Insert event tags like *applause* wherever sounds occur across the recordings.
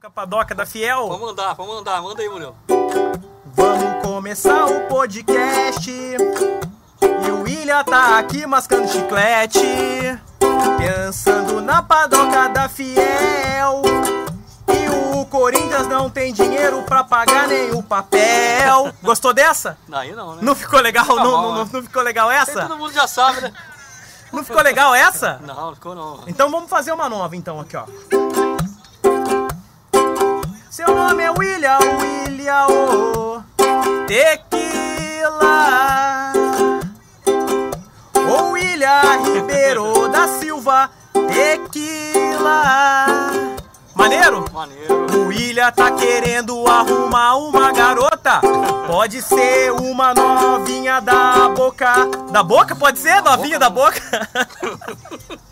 Capadoca da Fiel. Vamos mandar, vamos mandar, manda aí, Murilo. Vamos começar o podcast. E o William tá aqui mascando chiclete. Pensando na padoca da Fiel. E o Corinthians não tem dinheiro pra pagar nem o papel. Gostou dessa? Daí não, né? Não ficou legal? Fica Não, bom, não, né? não ficou legal Aí essa? todo mundo já sabe, né? Não ficou legal essa? Não, não ficou não. Então vamos fazer uma nova então aqui, ó. Seu nome é William, William oh, Tequila. Ou William Ribeiro *laughs* da Silva Tequila. Maneiro? Maneiro. O William tá querendo arrumar uma garota. Pode ser uma novinha da boca. Da boca? Pode ser? novinha da boca? *laughs*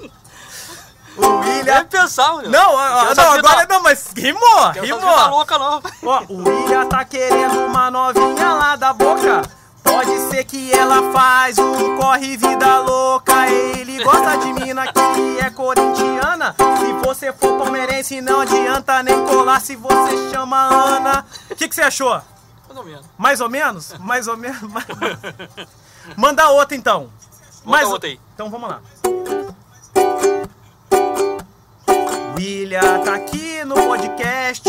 o William. Deve pensar, Murilo. Não, não, agora da- não, mas rimou, Quero saber da rimou. louca, não. Ó, o William tá querendo uma novinha lá da boca. Pode ser que ela faz um corre vida louca. Ele gosta de mina que é corintiana. Se você for palmeirense, não adianta nem colar se você chama Ana. O que, que você achou? Mais ou menos. Mais ou menos? Mais ou menos? mais- *laughs* Manda outra então. Manda outra aí. Então vamos lá. William tá aqui no podcast,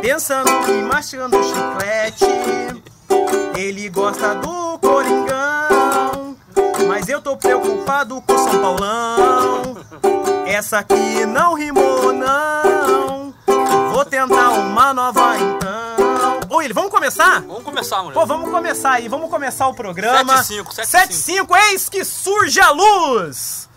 pensando e mastigando chiclete. Ele gosta do Coringão, mas eu tô preocupado com São Paulão. Essa aqui não rimou, não. Vou tentar uma nova então. Ô, William, vamos começar? Vamos começar, Murilo. Pô, vamos começar aí, vamos começar o programa. 7-5, 7-5. 7-5, eis que surge a luz!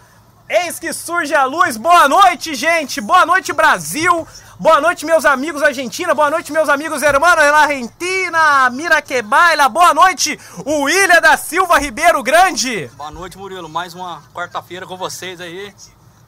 Eis que surge a luz. Boa noite, gente. Boa noite, Brasil. Boa noite, meus amigos Argentina. Boa noite, meus amigos hermanos da Argentina. Mira que baila. Boa noite, o William da Silva Ribeiro Grande. Boa noite, Murilo. Mais uma quarta-feira com vocês aí.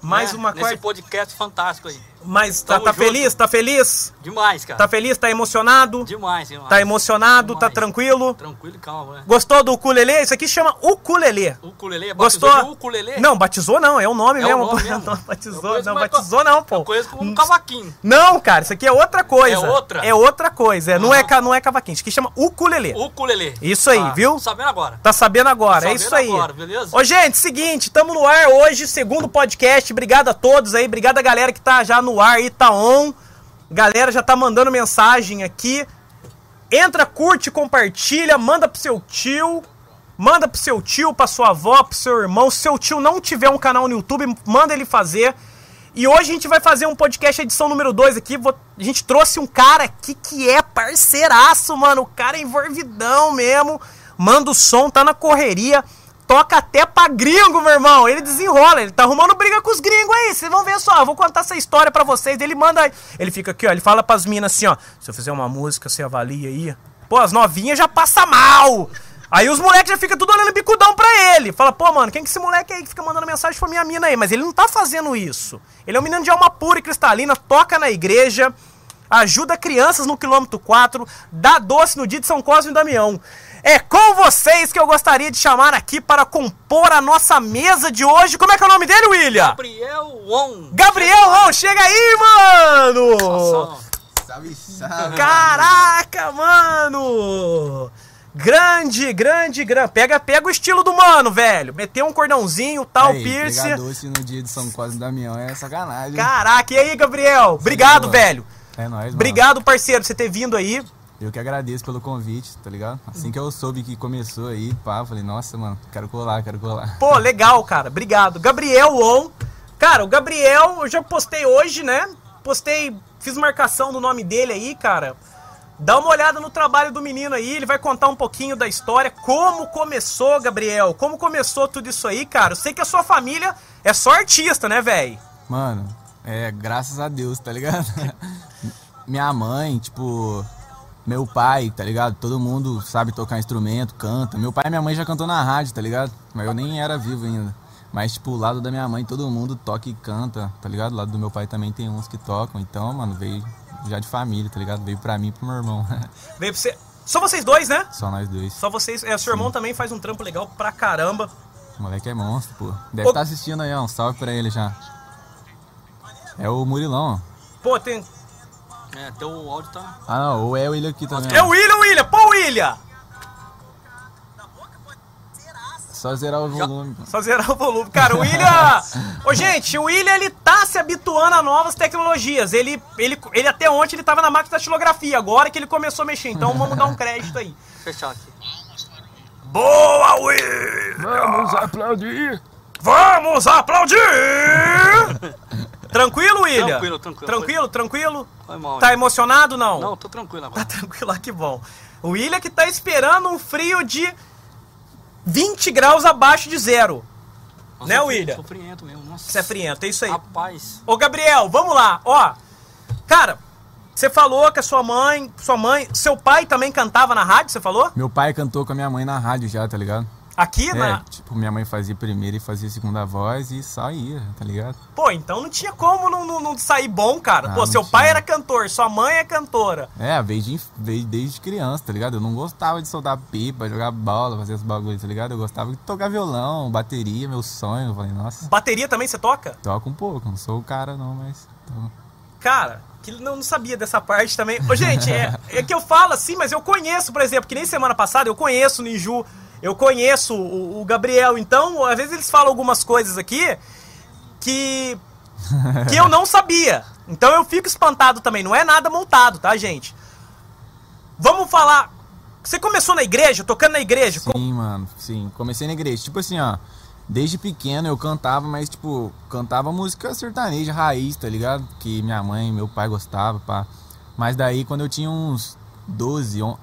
Mais né? uma Nesse quarta. podcast fantástico aí. Mas tá, tá feliz? Tá feliz? Demais, cara. Tá feliz? Tá emocionado? Demais, demais. Tá emocionado? Tá Demais. tranquilo? Tranquilo e calmo, né? Gostou do ukulele? Isso aqui chama ukulele. Ukulele, batizou Gostou? ukulele? Não, batizou não, é o nome É o mesmo. nome *laughs* pô. mesmo? *laughs* Não, batizou, não, mais batizou não, pô. Eu conheço como um cavaquinho. Não, cara, isso aqui é outra coisa. É outra? É outra coisa. É, não, é, não é cavaquinho, isso aqui chama ukulele. Ukulele. Isso aí, Tá, viu? tô Sabendo agora. Tá sabendo agora, é Sabendo isso aí. agora, beleza? Ô, gente, seguinte, tamo no ar hoje, segundo podcast. Obrigado a todos aí, obrigado a galera que tá já no ar aí, tá on. Galera já tá mandando mensagem aqui. Entra, curte, compartilha, manda pro seu tio. Manda pro seu tio, pra sua avó, pro seu irmão. Se seu tio não tiver um canal no YouTube, manda ele fazer. E hoje a gente vai fazer um podcast edição número 2 aqui. A gente trouxe um cara aqui que é parceiraço, mano. O cara é envolvidão mesmo. Manda o som, tá na correria. Toca até pra gringo, meu irmão. Ele desenrola, ele tá arrumando briga com os gringos aí. Vocês vão ver só, eu vou contar essa história pra vocês. Ele manda. Ele fica aqui, ó. Ele fala pras minas assim, ó. Se eu fizer uma música, você avalia aí. Pô, as novinhas já passa mal. Aí os moleques já ficam tudo olhando bicudão pra ele. Fala, pô, mano, quem que é esse moleque aí que fica mandando mensagem pra minha mina aí? Mas ele não tá fazendo isso. Ele é um menino de alma pura e cristalina, toca na igreja, ajuda crianças no quilômetro 4, dá doce no dia de São Cosme e Damião. É com vocês que eu gostaria de chamar aqui para compor a nossa mesa de hoje. Como é que é o nome dele, William? Gabriel Won. Gabriel, Ron, chega aí, mano! Nossa, Salve, salve. Caraca, mano! Grande, grande, grande. Pega, pega o estilo do mano, velho. Meteu um cordãozinho, tal, Aí, piercing. pegar doce no dia de São Cosme e Damião é sacanagem. Caraca, e aí, Gabriel? Obrigado, velho. É nóis, mano. Obrigado, parceiro, por você ter vindo aí. Eu que agradeço pelo convite, tá ligado? Assim que eu soube que começou aí, pá, falei, nossa, mano, quero colar, quero colar. Pô, legal, cara. Obrigado. Gabriel On. Cara, o Gabriel, eu já postei hoje, né? Postei, fiz marcação do nome dele aí, cara. Dá uma olhada no trabalho do menino aí, ele vai contar um pouquinho da história, como começou, Gabriel, como começou tudo isso aí, cara. Eu sei que a sua família é só artista, né, velho? Mano, é, graças a Deus, tá ligado? *laughs* Minha mãe, tipo, meu pai, tá ligado? Todo mundo sabe tocar instrumento, canta. Meu pai e minha mãe já cantou na rádio, tá ligado? Mas eu nem era vivo ainda. Mas, tipo, o lado da minha mãe, todo mundo toca e canta, tá ligado? O lado do meu pai também tem uns que tocam. Então, mano, veio já de família, tá ligado? Veio pra mim e pro meu irmão. *laughs* Veio pra você. Só vocês dois, né? Só nós dois. Só vocês. É, seu irmão também faz um trampo legal pra caramba. O moleque é monstro, pô. Deve estar assistindo aí, ó. Um salve pra ele já. É o Murilão, ó. Pô, tem. É, teu áudio tá. Ah, não, ou é o William aqui também. É o William, William! Pô, William! Só zerar o volume. pô. Só zerar o volume. Cara, o William. *laughs* Ô, gente, o William ele tá se habituando a novas tecnologias. Ele, ele, ele até ontem ele tava na máquina de datilografia, agora que ele começou a mexer. Então vamos dar um crédito aí. *laughs* Fechar aqui. Boa, William! Vamos aplaudir! Vamos aplaudir! *laughs* Tranquilo, William? Tranquilo, tranquilo. Tranquilo, tranquilo? Foi mal. Tá hein? emocionado não? Não, tô tranquilo Tá agora. *laughs* tranquilo, ah, que bom. O William que tá esperando um frio de 20 graus abaixo de zero. Nossa, Né, William? Sou friento mesmo. Nossa. Você é friento, é isso aí. Rapaz. Ô, Gabriel, vamos lá. Ó, cara, você falou que a sua mãe, sua mãe, seu pai também cantava na rádio, você falou? Meu pai cantou com a minha mãe na rádio já, tá ligado? Aqui, É, na... tipo, minha mãe fazia primeira e fazia segunda voz e só ia, tá ligado? Pô, então não tinha como não, não, não sair bom, cara. Ah, Pô, não seu pai tinha. era cantor, sua mãe é cantora. É, veio, de, veio desde criança, tá ligado? Eu não gostava de soltar pipa, jogar bola, fazer esses bagulhos, tá ligado? Eu gostava de tocar violão, bateria, meu sonho. Eu falei, nossa, Bateria também você toca? toca um pouco, não sou o cara não, mas. Cara, que não, não sabia dessa parte também. Ô, gente, é, é que eu falo assim, mas eu conheço, por exemplo, que nem semana passada eu conheço o Ninju, eu conheço o, o Gabriel, então, às vezes eles falam algumas coisas aqui que. *laughs* que eu não sabia. Então eu fico espantado também, não é nada montado, tá, gente? Vamos falar. Você começou na igreja, tocando na igreja? Sim, mano, sim. Comecei na igreja. Tipo assim, ó. Desde pequeno eu cantava, mas tipo, cantava música sertaneja, raiz, tá ligado? Que minha mãe meu pai gostavam, pá. Mas daí quando eu tinha uns 12, on-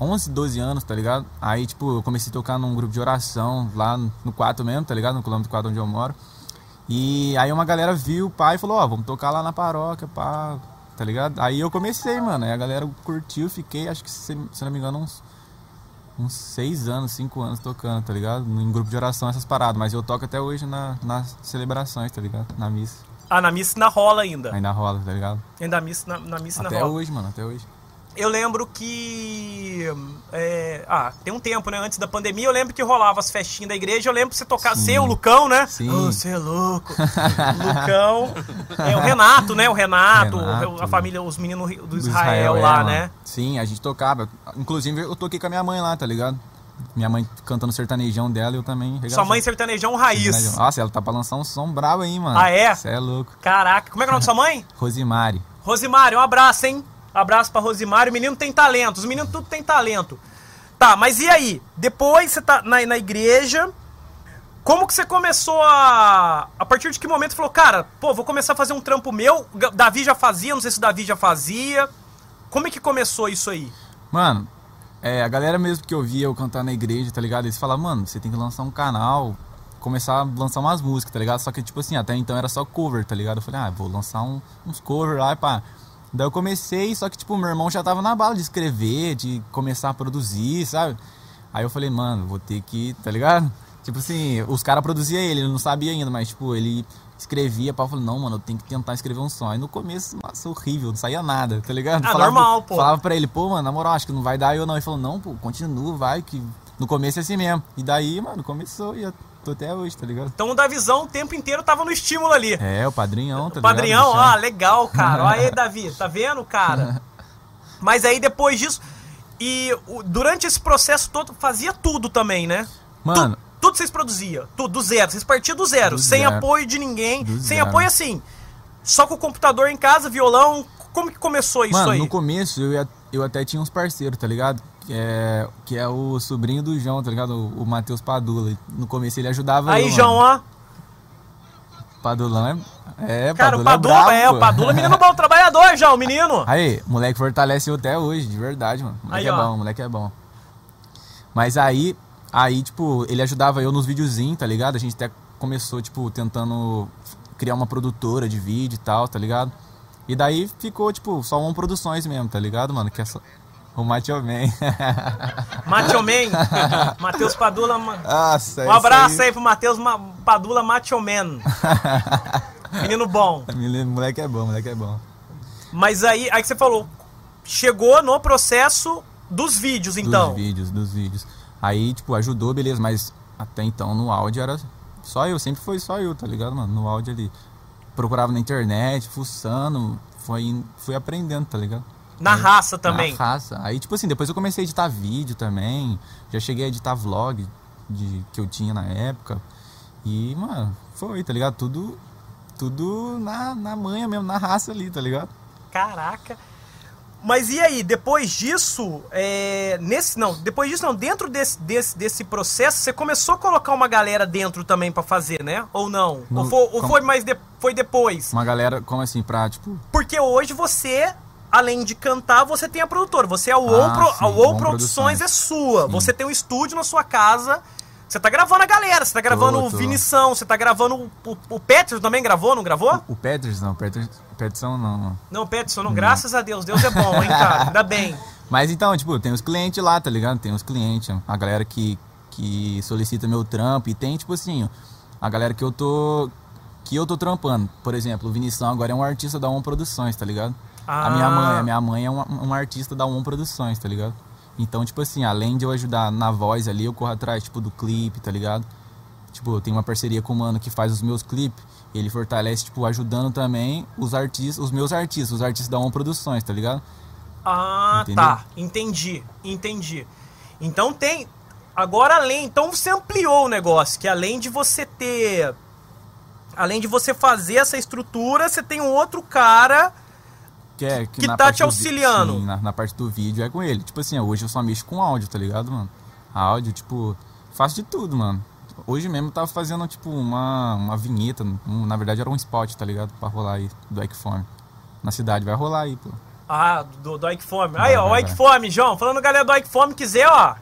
11, 12 anos, tá ligado? Aí, tipo, eu comecei a tocar num grupo de oração lá no no 4 mesmo, tá ligado? No quilômetro 4 onde eu moro. E aí uma galera viu o pai e falou, ó, vamos tocar lá na paróquia, pá, tá ligado? Aí eu comecei, mano. Aí a galera curtiu, fiquei, acho que, se, se não me engano, uns uns seis anos, cinco anos tocando, tá ligado? Em grupo de oração, essas paradas. Mas eu toco até hoje na, nas celebrações, tá ligado? Na missa. Ah, na missa ainda rola ainda. Ainda rola, tá ligado? Ainda missa, na, na missa Até rola. hoje, mano, até hoje. Eu lembro que. é, ah, tem um tempo, né? Antes da pandemia, eu lembro que rolava as festinhas da igreja. Eu lembro que você tocar. Você, o Lucão, né? Sim. Ô, Você é louco. Lucão. É o Renato, né? O Renato, Renato. a família, os meninos do Do Israel, é, lá, mano. né? Sim, a gente tocava. Inclusive, eu toquei com a minha mãe lá, tá ligado? Minha mãe cantando sertanejão dela e eu também. Sua mãe sertanejão raiz. Nossa, ela tá pra lançar um som brabo aí, mano. Ah, é? Você é louco. Caraca, como é que é o nome da sua mãe? Rosimari. Rosimário, um abraço, hein? Abraço pra Rosimário. O menino tem talento. Os meninos tudo tem talento. Tá, mas e aí? Depois você tá na, na igreja. Como que você começou a. A partir de que momento você falou, cara, pô, vou começar a fazer um trampo meu? Davi já fazia, não sei se o Davi já fazia. Como é que começou isso aí? Mano, é, a galera mesmo que eu via eu cantar na igreja, tá ligado? Eles falavam, mano, você tem que lançar um canal, começar a lançar umas músicas, tá ligado? Só que, tipo assim, até então era só cover, tá ligado? Eu falei, ah, vou lançar um- uns cover lá e pá. Daí eu comecei, só que, tipo, meu irmão já tava na bala de escrever, de começar a produzir, sabe? Aí eu falei, mano, vou ter que, tá ligado? Tipo assim, os caras produziam ele, ele não sabia ainda, mas, tipo, ele escrevia, pá, eu falei, não, mano, eu tenho que tentar escrever um som. Aí no começo, nossa, horrível, não saía nada, tá ligado? Ah, normal, pô. Falava pra ele, pô, mano, na moral, acho que não vai dar eu não. Ele falou, não, pô, continua, vai, que no começo é assim mesmo. E daí, mano, começou e tô até hoje, tá ligado? Então o Davizão o tempo inteiro tava no estímulo ali. É, o padrinhão, tá O padrinhão, ligado? ah, legal, cara. Olha aí, Davi, *laughs* tá vendo, cara? Mas aí depois disso. E durante esse processo todo, fazia tudo também, né? Mano, Tu- tudo vocês produziam, tudo, do zero. Vocês partiam do zero, Do sem zero. apoio de ninguém, Do sem zero. apoio assim. Só com o computador em casa, violão. Como que começou isso mano, aí? no começo eu, eu até tinha uns parceiros, tá ligado? Que é, que é o sobrinho do João, tá ligado? O, o Matheus Padula. No começo ele ajudava Aí, eu, João, ó. Padulão é. É, Cara, o Padula Padula, brabo, é, o. Padula, menino bom, trabalhador, João, menino. Aí, moleque fortalece eu até hoje, de verdade, mano. Moleque Aí, é ó. bom, moleque é bom. Mas aí, aí, tipo, ele ajudava eu nos videozinhos, tá ligado? A gente até começou, tipo, tentando criar uma produtora de vídeo e tal, tá ligado? E daí ficou, tipo, só uma produções mesmo, tá ligado, mano? Que é só... O Macho Man. *laughs* Macho Man. *laughs* Matheus Padula. Nossa, Um abraço aí pro Matheus Ma- Padula Macho Man. *laughs* Menino bom. aí. Moleque é bom, moleque é bom. Mas aí, aí que você falou, chegou no processo dos vídeos, então. Dos vídeos, dos vídeos. Aí, tipo, ajudou, beleza, mas até então no áudio era só eu, sempre foi só eu, tá ligado, mano? No áudio ali. Procurava na internet, fuçando, foi, fui aprendendo, tá ligado? Na Aí- raça também. Na raça. Aí, tipo assim, depois eu comecei a editar vídeo também. Já cheguei a editar vlog de, que eu tinha na época. E, mano, foi, tá ligado? Tudo, tudo na, na manha mesmo, na raça ali, tá ligado? Caraca. Mas e aí, depois disso, é, nesse não, depois disso não, dentro desse, desse, desse processo, você começou a colocar uma galera dentro também pra fazer, né? Ou não? No- ou foi, ou foi mais de- foi depois? Uma galera, como assim, pra, tipo, Porque hoje você, além de cantar, você tem a produtora. Você é o Ah, Pro- sim, a OU Produções é sua. Sim. Você tem um estúdio na sua casa. Você tá gravando a galera, você tá gravando Tô, o tô. Vinição, você tá gravando o, o, o Peterson também gravou, não gravou? o Peters, não, Peters, Peterson não, não. Não, Peterson, não. Graças a Deus, Deus é bom, hein, cara? *laughs* Ainda bem. Mas então, tipo, tem os clientes lá, tá ligado? Tem os clientes, a galera que, que solicita meu trampo e tem, tipo assim, a galera que eu tô. que eu tô trampando. Por exemplo, o Vinição agora é um artista da ON Produções, tá ligado? A minha Ah. mãe, a minha mãe é uma, um artista da ON Produções, tá ligado? Então, tipo assim, além de eu ajudar na voz ali, eu corro atrás, tipo, do clipe, tá ligado? Tipo, eu tenho uma parceria com o mano que faz os meus clipes. Ele fortalece, tipo, ajudando também os artistas, os meus artistas, os artistas da ON Produções, tá ligado? Ah, Entendeu? tá. Entendi, entendi. Então tem. Agora além. Então você ampliou o negócio, que além de você ter. Além de você fazer essa estrutura, você tem um outro cara. Que, é, Que na tá parte te do auxiliando. Sim, na, na parte do vídeo é com ele. Tipo assim, hoje eu só mexo com áudio, tá ligado, mano? Áudio, tipo, faço de tudo, mano. Hoje mesmo eu tava fazendo, tipo, uma, uma vinheta. um- na verdade era um spot, tá ligado? Pra rolar aí do Equiform. Na cidade, vai rolar aí, pô. Ah, do, do. Aí, ó, o vai, Ike vai. Fome, João. Falando galera do Ike Fome, quiser, ó.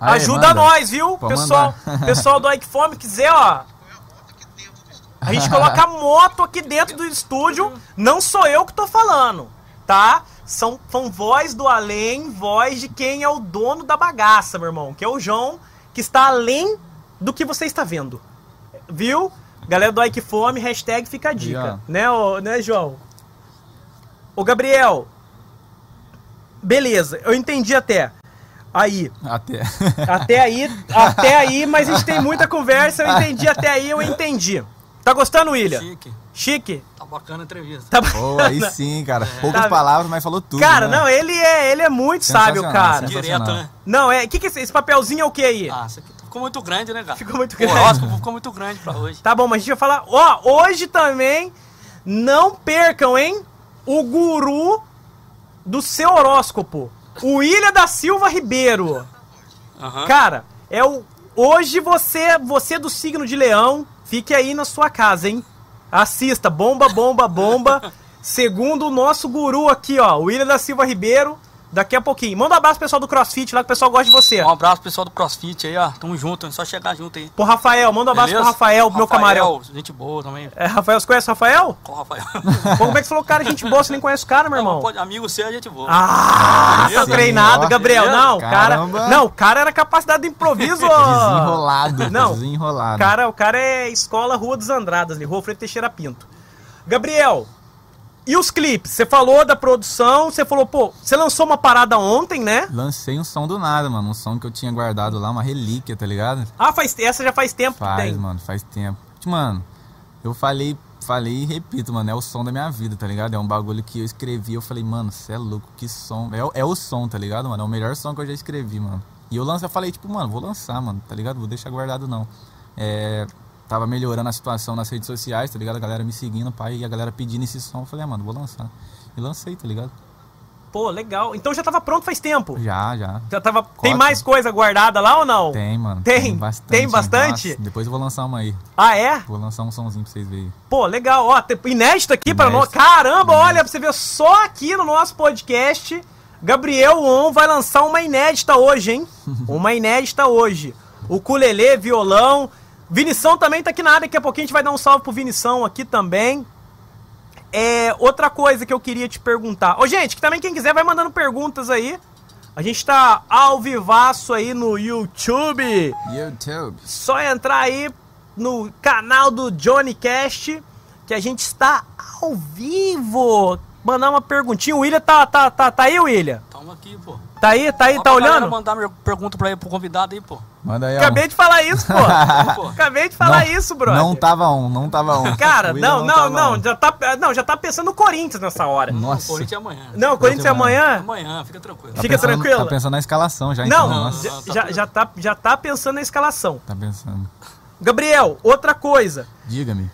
Aí, ajuda manda. nós, viu? Pessoal, *laughs* pessoal do Ike Fome, quiser, ó. A gente coloca a moto aqui dentro do estúdio. Não sou eu que tô falando, tá? São, são voz do além, voz de quem é o dono da bagaça, meu irmão. Que é o João, que está além do que você está vendo. Viu? Galera do Ike Fome, hashtag fica a dica. Né, ô, né, João? Ô, Gabriel. Beleza, eu entendi até. Aí, Até. até aí, até aí, mas a gente tem muita conversa, eu entendi até aí, eu entendi. Tá gostando, William? Chique. Chique? Tá bacana a entrevista. Tá Pô, aí sim, cara. Poucas Tá- palavras, mas falou tudo. Cara, né? não, ele é, ele é muito sábio, cara. Direto, né? Não, é, que que é esse, esse papelzinho é o que aí? Ah, isso aqui ficou muito grande, né, cara? Ficou muito O grande. horóscopo ficou muito grande pra hoje. Tá bom, mas a gente vai falar, ó, hoje também não percam, hein? O guru do seu horóscopo, o William da Silva Ribeiro. Aham. Cara, é o. Hoje você, você do signo de leão, fique aí na sua casa, hein? Assista, bomba, bomba, bomba. *laughs* Segundo o nosso guru aqui, ó, William da Silva Ribeiro. Daqui a pouquinho. Manda um abraço pro pessoal do CrossFit lá, que o pessoal gosta de você. Um abraço pro pessoal do CrossFit aí, ó. Tamo junto, é só chegar junto aí. Pro Rafael, manda um abraço Beleza? pro Rafael, meu camarão. Gente boa também. É, Rafael, você conhece o Rafael? Qual o Rafael? Pô, como é que você falou, cara, gente boa, você nem conhece o cara, meu irmão? Não, pode- amigo seu é gente boa. Ah, tá Beleza? treinado, Ó, Gabriel. beleza? Não, o cara. Caramba. Não, o cara era capacidade de improviso. ó. *laughs* Desenrolado. Não. Desenrolado. Cara, o cara é escola Rua dos Andradas, ali, Rua Freire Teixeira Pinto. Gabriel, e os clipes? Você falou da produção, você falou, pô, você lançou uma parada ontem, né? Lancei um som do nada, mano. Um som que eu tinha guardado lá, uma relíquia, tá ligado? Ah, faz, essa já faz tempo que Faz, tem. mano, faz tempo. Mano, eu falei, falei e repito, mano, é o som da minha vida, tá ligado? É um bagulho que eu escrevi, eu falei, mano, você é louco, que som. É, o- é o som, tá ligado, mano? É o melhor som que eu já escrevi, mano. E eu lancei, eu falei, tipo, mano, vou lançar, mano, tá ligado? Vou deixar guardado não. É, tava melhorando a situação nas redes sociais, tá ligado? A galera me seguindo, pai, e a galera pedindo esse som. Eu falei, ah, mano, vou lançar. E lancei, tá ligado? Pô, legal. Então já tava pronto faz tempo. Já, já. Já tava. Tem Cota. mais coisa guardada lá ou não? Tem, mano. Tem? bastante. Tem bastante? Nossa, depois eu vou lançar uma aí. Ah, é? Vou lançar um somzinho pra vocês verem. Pô, legal. Ó, tem- inédito aqui pra nós. Inédito. Caramba, olha, Inédito. pra você ver só aqui no nosso podcast. Gabriel On vai lançar uma inédita hoje, hein? *laughs* uma inédita hoje. O Culelê, violão. Vinição também tá aqui na área. Daqui a pouquinho a gente vai dar um salve pro Vinição aqui também. É, outra coisa que eu queria te perguntar. Ô, gente, que também quem quiser vai mandando perguntas aí. A gente tá ao vivaço aí no YouTube. YouTube. Só entrar aí no canal do Johnny Cast, que a gente está ao vivo. Mandar uma perguntinha. O William tá, tá, tá, tá aí, William? Tamo aqui, pô. Tá aí, tá aí, Só tá olhando? mandar minha pergunta pra ele, pro convidado aí, pô. Manda aí, ó. Acabei de falar isso, *laughs* pô. Acabei de falar Não- isso, brother. Não tava um, não tava um. Cara, não, não, não, um. já tá, não, já tá pensando no Corinthians nessa hora. Nossa. O Corinthians é amanhã. Não, o Corinthians é amanhã? Amanhã, fica tranquilo. Tá Fica pensando- tranquilo. Tá pensando na escalação já, Não, então. não, Nossa, já, não, tá já tá, já tá pensando na escalação. tá pensando. Gabriel, outra coisa. Diga-me.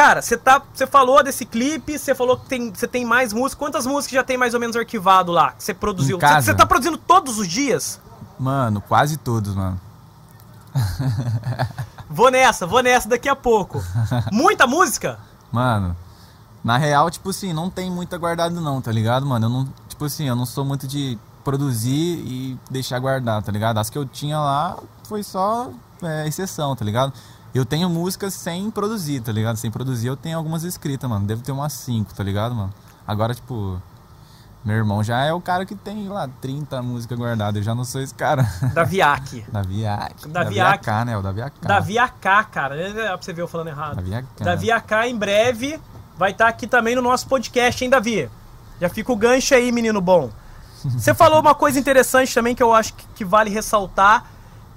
Cara, você tá, você falou desse clipe, você falou que tem, você tem mais músicas. Quantas músicas já tem mais ou menos arquivado lá? Que você produziu? Você tá produzindo todos os dias? Mano, quase todos, mano. *laughs* Vou nessa, vou nessa daqui a pouco. Muita música? Mano, na real, tipo assim, não tem muita guardado não, tá ligado, mano? Eu não, tipo assim, eu não sou muito de produzir e deixar guardar, tá ligado? As que eu tinha lá foi só é, exceção, tá ligado? Eu tenho músicas sem produzir, tá ligado? Sem produzir eu tenho algumas escritas, mano. Deve ter umas 5, tá ligado, mano? Agora, tipo, meu irmão já é o cara que tem lá 30 músicas guardadas. Eu já não sou esse cara. *laughs* Davi Aki. Davi AK. Né? O Davi AK. Davi AK, cara. É pra você ver eu falando errado. Davi AK. Davi AK em breve vai estar aqui também no nosso podcast, hein, Davi? Já fica o gancho aí, menino bom. *laughs* Você falou uma coisa interessante também que eu acho que, que vale ressaltar.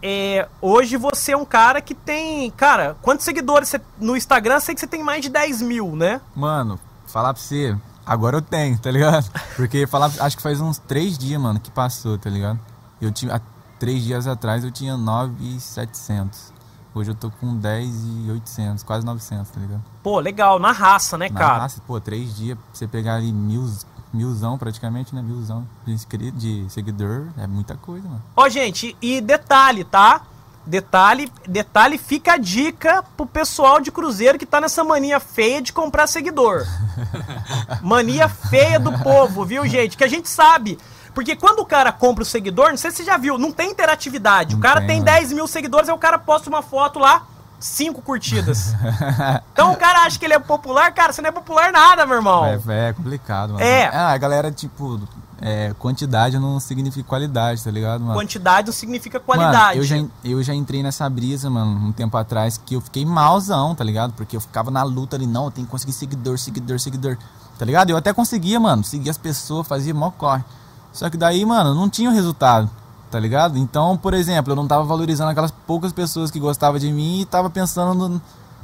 É, hoje você é um cara que tem. Cara, quantos seguidores você, no Instagram? Sei que você tem mais de 10 mil, né? Mano, falar pra você, agora eu tenho, tá ligado? Porque falar, acho que faz uns três dias, mano, que passou, tá ligado? Eu tinha, há três dias atrás eu tinha 9,700. Hoje eu tô com 10,800, quase 900, tá ligado? Pô, legal, na raça, né, Na cara? raça, pô, três dias pra você pegar ali mil, milzão praticamente, né? Milzão de inscrito, de seguidor, é muita coisa, mano. Ó, gente, e detalhe, tá? Detalhe, detalhe, fica a dica pro pessoal de Cruzeiro que tá nessa mania feia de comprar seguidor. *laughs* Mania feia do povo, viu, gente? Que a gente sabe. Porque quando o cara compra o seguidor, não sei se você já viu, não tem interatividade. o Não cara tem, tem mano. 10 mil seguidores, aí o cara posta uma foto lá, cinco curtidas. então o cara acha que ele é popular, cara, você não é popular nada, meu irmão. É, é complicado, mano. É. Ah, a galera, tipo, é, quantidade não significa qualidade, tá ligado, mano? Quantidade não significa Mano, qualidade. eu, já, eu já entrei nessa brisa, mano, um tempo atrás, que eu fiquei malzão, tá ligado? Porque eu ficava na luta ali, não, eu tenho que conseguir seguidor, seguidor, seguidor, tá ligado? Eu até conseguia, mano, seguir as pessoas, fazia mó corre. Só que daí, mano, não tinha o resultado, tá ligado? Então, por exemplo, eu não tava valorizando aquelas poucas pessoas que gostavam de mim e tava pensando no-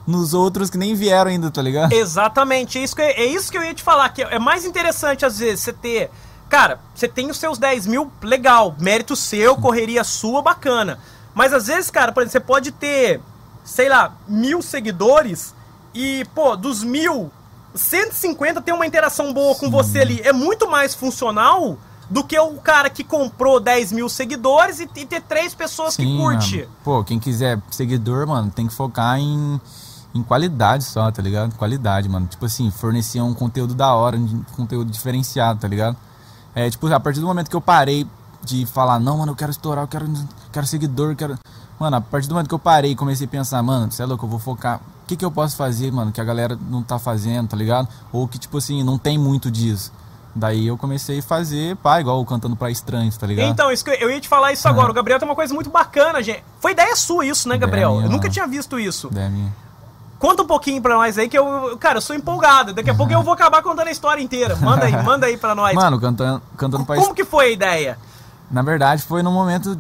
nos outros que nem vieram ainda, tá ligado? Exatamente, é isso, que, é isso que eu ia te falar, que é mais interessante às vezes você ter. Cara, você tem os seus 10 mil, legal, mérito seu, correria sua, bacana. Mas às vezes, cara, por exemplo, você pode ter, sei lá, mil seguidores e, pô, dos mil, 150 tem uma interação boa com você ali. É muito mais funcional do que o cara que comprou 10 mil seguidores e, e ter três pessoas que curte. Mano. Pô, quem quiser seguidor, mano, tem que focar em, em qualidade só, tá ligado? Qualidade, mano. Tipo assim, fornecer um conteúdo da hora, um conteúdo diferenciado, tá ligado? É, tipo, a partir do momento que eu parei de falar, não, mano, eu quero estourar, eu quero, quero seguidor, eu quero. Mano, a partir do momento que eu parei e comecei a pensar, mano, você é louco, eu vou focar. O que, que eu posso fazer, mano, que a galera não tá fazendo, tá ligado? Ou que, tipo assim, não tem muito disso. Daí eu comecei a fazer, pá, igual cantando pra estranhos, tá ligado? Então, isso que eu, ia te falar isso agora. O Gabriel tem uma coisa muito bacana, gente. Foi ideia sua isso, né, Ideia Gabriel? minha, eu nunca tinha visto isso. Daí a minha- Conta um pouquinho pra nós aí, que eu, cara, eu sou empolgado. Daqui a pouco eu vou acabar contando a história inteira. Manda aí, *laughs* manda aí pra nós. Mano, cantando, cantando pra Como que foi a ideia? Na verdade, foi num momento,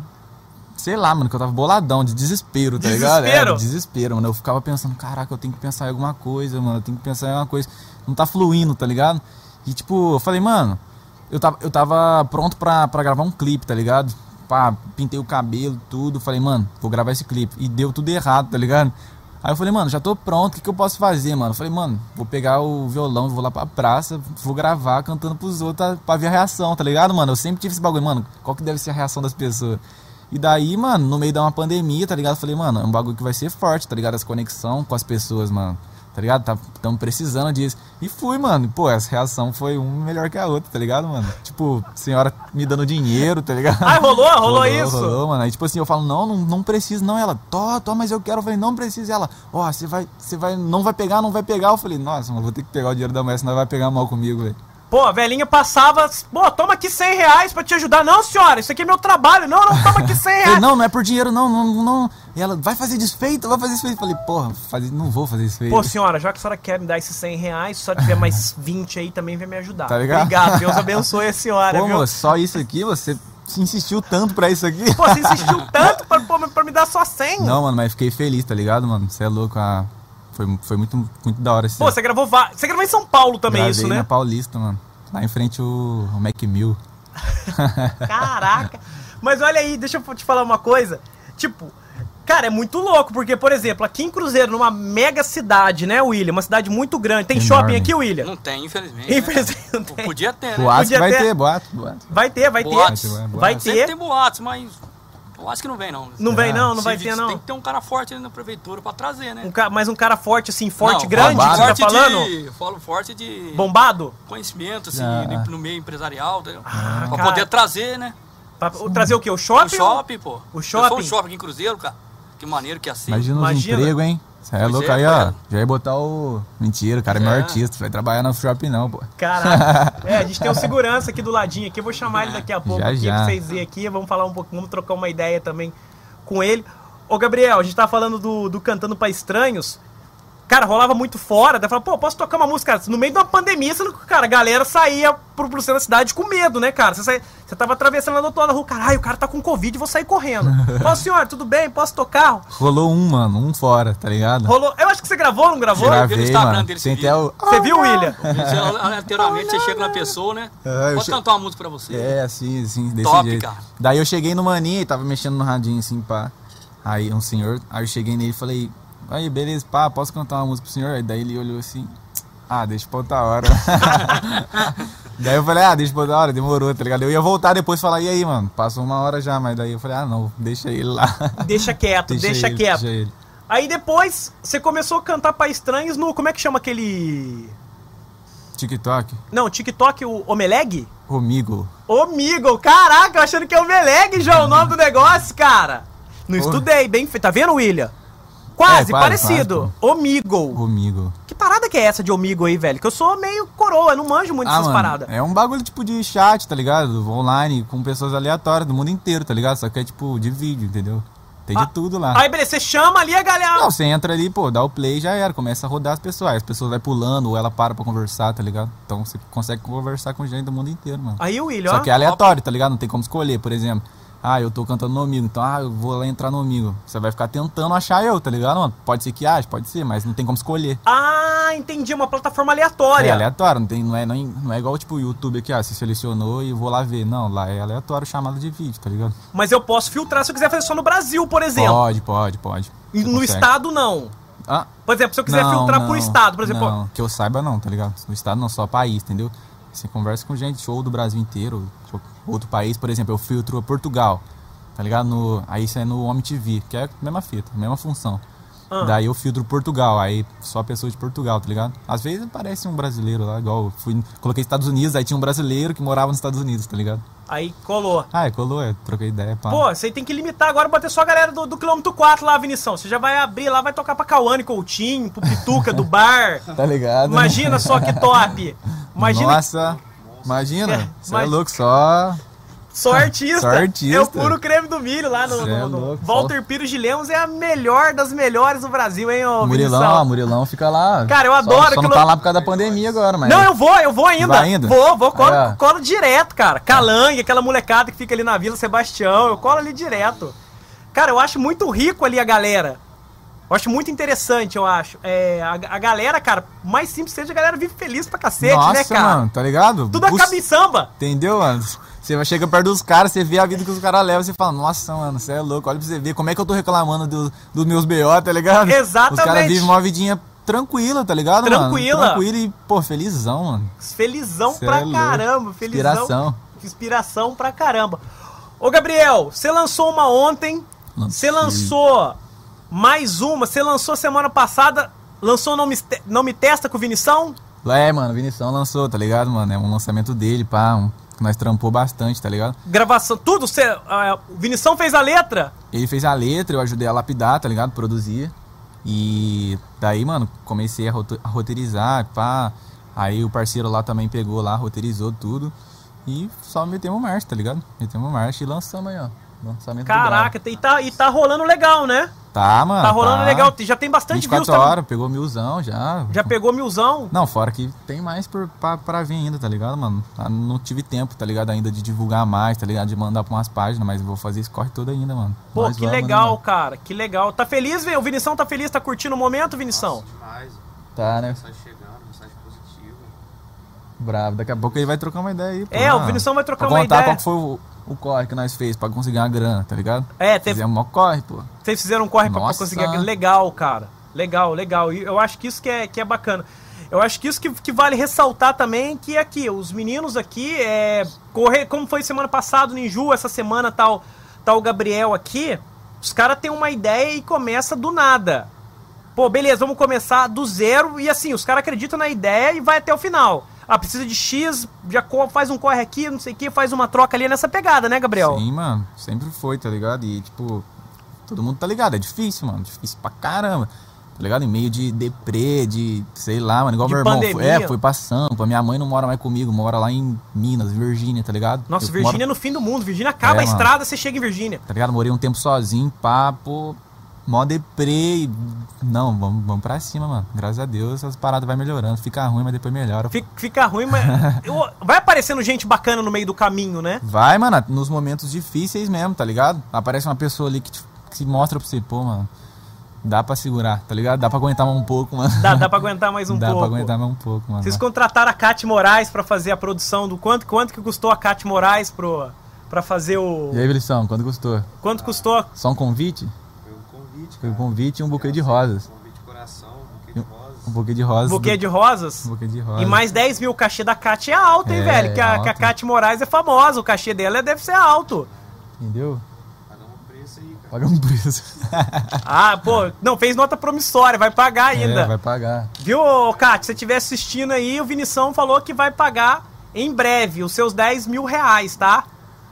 sei lá, mano, que eu tava boladão, de desespero, tá ligado? Desespero? É, de desespero, mano. Eu ficava pensando, caraca, eu tenho que pensar em alguma coisa, mano. Eu tenho que pensar em alguma coisa. Não tá fluindo, tá ligado? E tipo, eu falei, mano, eu tava, eu tava pronto pra, pra gravar um clipe, tá ligado? Pá, pintei o cabelo, tudo. Falei, mano, vou gravar esse clipe. E deu tudo errado, tá ligado? Aí eu falei, mano, já tô pronto, o que, que eu posso fazer, mano? Eu falei, mano, vou pegar o violão, vou lá pra praça, vou gravar cantando pros outros pra ver a reação, tá ligado, mano? Eu sempre tive esse bagulho, mano, qual que deve ser a reação das pessoas? E daí, mano, no meio de uma pandemia, tá ligado? Eu falei, mano, é um bagulho que vai ser forte, tá ligado? As conexão com as pessoas, mano. Tá ligado? Tá, tamo precisando disso. E fui, mano. Pô, essa reação foi uma melhor que a outra, tá ligado, mano? Tipo, senhora me dando dinheiro, tá ligado? Ah, rolou? *laughs* Rolou isso? Rolou, mano. Aí, tipo assim, eu falo, não, não, não precisa, não. Ela, tô, tô, mas eu quero. Eu falei, não precisa. Ela, ó, você vai, você vai, não vai pegar, não vai pegar. Eu falei, nossa, mano, vou ter que pegar o dinheiro da mulher, senão vai pegar mal comigo, velho. Pô, a velhinha passava, pô, toma aqui 100 reais pra te ajudar. Não, senhora, isso aqui é meu trabalho. Não, não, toma aqui *laughs* 100 Falei, reais. não, não é por dinheiro, não, não, não. E ela, vai fazer desfeito, vai fazer desfeito. Eu falei, porra, fazer, não vou fazer desfeito. Pô, senhora, já que a senhora quer me dar esses 100 reais, se a senhora tiver mais *laughs* 20 aí, também vem me ajudar. Tá ligado? Obrigado, Deus *laughs* abençoe a senhora, Pô, viu? moço, só isso aqui, você insistiu tanto pra isso aqui. Pô, você insistiu *laughs* tanto pra, pra, pra me dar só 100. Não, mano, mas fiquei feliz, tá ligado, mano? Você é louco, ah, foi, foi muito, muito da hora esse Pô, você gravou va- Você gravou em São Paulo também Gravei isso, né? na Paulista, mano. Lá em frente o, o Mac Mill. Caraca! Mas olha aí, deixa eu te falar uma coisa. Tipo, cara, é muito louco, porque, por exemplo, aqui em Cruzeiro, numa mega cidade, né, William? Uma cidade muito grande. Tem Enorme. shopping aqui, William? Não tem, infelizmente. Infelizmente não né? tem. Podia ter, né? Boatos vai ter- ter, boato, boato. Vai ter, vai Boatos. ter. Boatos. Vai Sempre ter. tem boatos, mas eu acho que não vem, não. Não vem não, não Se vai ter não. Tem que ter um cara forte ali na prefeitura pra trazer, né? Um ca... Mas um cara forte, assim, forte, Não, grande, que bombado. você tá falando? De, eu falo forte de Bombado? conhecimento, assim, Ah. no- no meio empresarial. entendeu? Ah, pra cara. poder trazer, né? Pra trazer o quê? O shopping? O shopping, pô. O Eu shopping? sou um shopping aqui em Cruzeiro, cara. Que maneiro que é assim. Imagina os Imagina. empregos, hein? Você é Pois louco é, aí, ó. Já ia botar o. Mentira, o cara é meu É. artista. Vai trabalhar no shopping, não, pô. Caraca. *laughs* É, a gente tem um segurança aqui do ladinho aqui. Eu vou chamar ele daqui a pouco Já, aqui já. pra vocês verem aqui. Vamos falar um pouco, vamos trocar uma ideia também com ele. Ô, Gabriel, a gente tava falando do, do Cantando pra Estranhos. Cara, rolava muito fora. Daí falava, pô, posso tocar uma música? Cara, no meio de uma pandemia, você cara, a galera saía pro, pro centro da cidade com medo, né, cara? Você, saía- você tava atravessando lá do outro lado da rua, caralho, o cara tá com Covid, vou sair correndo. *laughs* Ó, senhor, tudo bem? Posso tocar? Rolou um, mano, um fora, tá ligado? Rolou. Eu acho que você gravou, não gravou? Gra- Gravei, no Instagram mano. dele Tem até o. Você viu, William? Você, *laughs* aleatoriamente você chega na pessoa, né? Ah, eu Pode che- cantar uma música pra você. É, assim, assim, desse Top, jeito. cara. Daí eu cheguei no maninho e tava mexendo no radinho, assim, pá. Aí um senhor, aí eu cheguei nele e falei, aí, beleza, pá, posso cantar uma música pro senhor? Aí daí ele olhou assim, ah, deixa pra outra hora. *laughs* daí eu falei, ah, deixa pra outra hora, demorou, tá ligado? Eu ia voltar depois e falar, e aí, mano, passou uma hora já, mas daí eu falei, ah, não, deixa ele lá. Deixa quieto, deixa, ele, quieto. Deixa ele. Aí depois você começou a cantar pra estranhos no. Como é que chama aquele. TikTok, Não, TikTok, o Omeleg? comigo. Omigo, caraca, achando que é Omeleg já o nome do negócio, cara. Não Porra. estudei, bem feito. Tá vendo, William? Quase, É, quase, parecido. Omigo. Comigo. Que parada que é essa de Omigo aí, velho? Que eu sou meio coroa, não manjo muito Ah, essas mano, paradas. é um bagulho tipo de chat, tá ligado? Online, com pessoas aleatórias do mundo inteiro, tá ligado? Só que é tipo de vídeo, entendeu? Tem Ah, de tudo lá. Aí, beleza, você chama ali a galera. Não, você entra ali, pô, dá o play e já era, começa a rodar as pessoas. Aí As pessoas vai pulando ou ela para pra conversar, tá ligado? Então você consegue conversar com gente do mundo inteiro, mano. Aí o William, Só que é aleatório, tá ligado? Não tem como escolher, por exemplo. Ah, eu tô cantando no amigo, então ah, eu vou lá entrar no amigo. Você vai ficar tentando achar eu, tá ligado, mano? Pode ser que ache, pode ser, mas não tem como escolher. Ah, entendi, uma plataforma aleatória. É aleatório, não, tem, não, é, não, é, não é igual tipo o YouTube aqui, ah, você selecionou e vou lá ver. Não, lá é aleatório chamada de vídeo, tá ligado? Mas eu posso filtrar se eu quiser fazer só no Brasil, por exemplo. Pode, pode, pode. E Você no consegue. estado, não. Ah, Por exemplo, se eu quiser não, filtrar não, por estado, por exemplo. Não, que eu saiba não, tá ligado? No estado não, só país, entendeu? Você conversa com gente, show do Brasil inteiro, ou outro país, por exemplo, eu filtro Portugal, tá ligado? No, aí isso é no Home TV, que é a mesma fita, mesma função. Ah. Daí eu filtro Portugal, aí só pessoa de Portugal, tá ligado? Às vezes aparece um brasileiro lá, igual eu fui, coloquei Estados Unidos, aí tinha um brasileiro que morava nos Estados Unidos, tá ligado? Aí colou. Ah, é, colou, é, troquei ideia, pá. Pô, você tem que limitar agora, bater só a galera do, do quilômetro 4 lá, Vinição. Você já vai abrir lá, vai tocar pra Cauane Coutinho, pro Pituca do *laughs* bar. tá ligado? Imagina só que top. Imagina Nossa, imagina, É, você mas- é louco, só... só artista. *laughs* Só artista. É o puro creme do milho lá no, é no- no- louco, Walter Pires de Lemos é a melhor das melhores do Brasil, hein, ô Murilão, ó, Murilão fica lá. Cara, eu Só- adoro Só, não aquilo- tá lá por causa da pandemia agora, mas. Não, eu vou, eu vou ainda. Vai ainda? Vou, vou, colo, colo direto, cara. Calangue, aquela molecada que fica ali na Vila Sebastião, eu colo ali direto. Cara, eu acho muito rico ali a galera. Eu acho muito interessante, eu acho. É, a, a galera, cara, o mais simples seja a galera vive feliz pra cacete, Nossa, né, cara? mano, tá ligado? Tudo acaba em samba. Entendeu, mano? Você vai- chega perto dos caras, você vê a vida que os caras levam, você fala, nossa, mano, você é louco, olha pra você ver como é que eu tô reclamando do- dos meus BO, tá ligado? Exatamente. Os caras vivem uma vidinha tranquila, tá ligado, Tranquila. mano? Tranquila e, pô, felizão, mano. Felizão Cê pra é caramba. Felizão. Inspiração. Inspiração pra caramba. Ô, Gabriel, você lançou uma ontem. Você lançou mais uma. Você lançou semana passada. Lançou Não Me, Não Me Testa com o Vinição? É, mano, o Vinição lançou, tá ligado, mano? É um lançamento dele, pá, um, nós trampou bastante, tá ligado? Gravação, tudo. Cê, ah, o Vinição fez a letra? Ele fez a letra, eu ajudei a lapidar, tá ligado? Produzir. E daí, mano, comecei a, roto- a roteirizar, pá. Aí o parceiro lá também pegou lá, roteirizou tudo. E só metemos marcha, tá ligado? Metemos marcha e lançamos aí, ó. Lançamento Caraca, e tá, e tá rolando legal, né? Tá, mano. Tá rolando legal. Já tem bastante views 24 também. horas, pegou milzão já. Já pegou milzão. Não, fora que tem mais por, pra, pra vir ainda, tá ligado, mano? Ah, Não tive tempo, tá ligado, ainda de divulgar mais, tá ligado? De mandar pra umas páginas, mas vou fazer esse corre todo ainda, mano. Pô, Nós que vamos, né, legal, mano? cara. Que legal. Tá feliz, velho? O Vinição tá feliz, tá curtindo o momento, Vinição? Demais. Tá, né? Mensagem chegando, mensagem positiva. Bravo. Daqui a pouco ele vai trocar uma ideia aí, pô. É, o Ah, Vinição vai trocar pra uma contar ideia. qual que foi o, o corre que nós fez pra conseguir uma grana, tá ligado? É, teve, Fizemos mó corre, pô. vocês fizeram um corre pra, pra conseguir. aquele- Legal, cara. Legal, legal. E eu acho que isso que é, que é bacana. Eu acho que isso que, que vale ressaltar também que aqui, os meninos aqui, é, correr, como foi semana passada, no Inju, essa semana tal, tá o Gabriel aqui, os caras têm uma ideia e começa do nada. Pô, beleza, vamos começar do zero e assim, os caras acreditam na ideia e vai até o final. Ah, precisa de X, já faz um corre aqui, não sei o que, faz uma troca ali nessa pegada, né, Gabriel? Sim, mano. Sempre foi, tá ligado? E, tipo, todo mundo tá ligado. É difícil, mano. Difícil pra caramba. Tá ligado? Em meio de deprê, de sei lá, mano. Igual De meu irmão. pandemia. Foi, é, foi pra Sampa. Minha mãe não mora mais comigo, mora lá em Minas, Virgínia, tá ligado? Nossa, Eu Virgínia é moro- no fim do mundo. Virgínia acaba É, a mano. estrada, você chega em Virgínia. Tá ligado? Morei um tempo sozinho, papo. Mó deprê. e- Não, vamos, vamos pra cima, mano. Graças a Deus, essas paradas vai melhorando. Fica ruim, mas depois melhora. Fica, fica ruim, mas. *laughs* vai aparecendo gente bacana no meio do caminho, né? Vai, mano, nos momentos difíceis mesmo, tá ligado? Aparece uma pessoa ali que, te, que se mostra pra você, pô, mano. Dá pra segurar, tá ligado? Dá pra aguentar mais um pouco, mano. Dá, dá pra aguentar mais um *laughs* Dá pouco. pra aguentar mais um pouco, mano. Vocês contrataram a Cate Moraes pra fazer a produção do quanto, quanto que custou a Cate Moraes pro, pra fazer o. E aí, Brisão, quanto custou? Quanto custou? Só um convite? Foi um convite, e um buquê de rosas. Convite de coração, um buquê de rosas. Um buquê de rosas. Buquê de rosas? Um buquê de rosas. E mais 10 mil, o cachê da Cate é alto, hein, É, velho? Que a, alto. que a Cate Moraes é famosa, o cachê dela deve ser alto. Entendeu? Pagamos um preço aí, cara. Paga um preço. *laughs* Ah, pô, não, fez nota promissória, vai pagar ainda. É, vai pagar. Viu, ô, Kátia, se você estiver assistindo aí, o Vinição falou que vai pagar em breve os seus 10 mil reais, tá?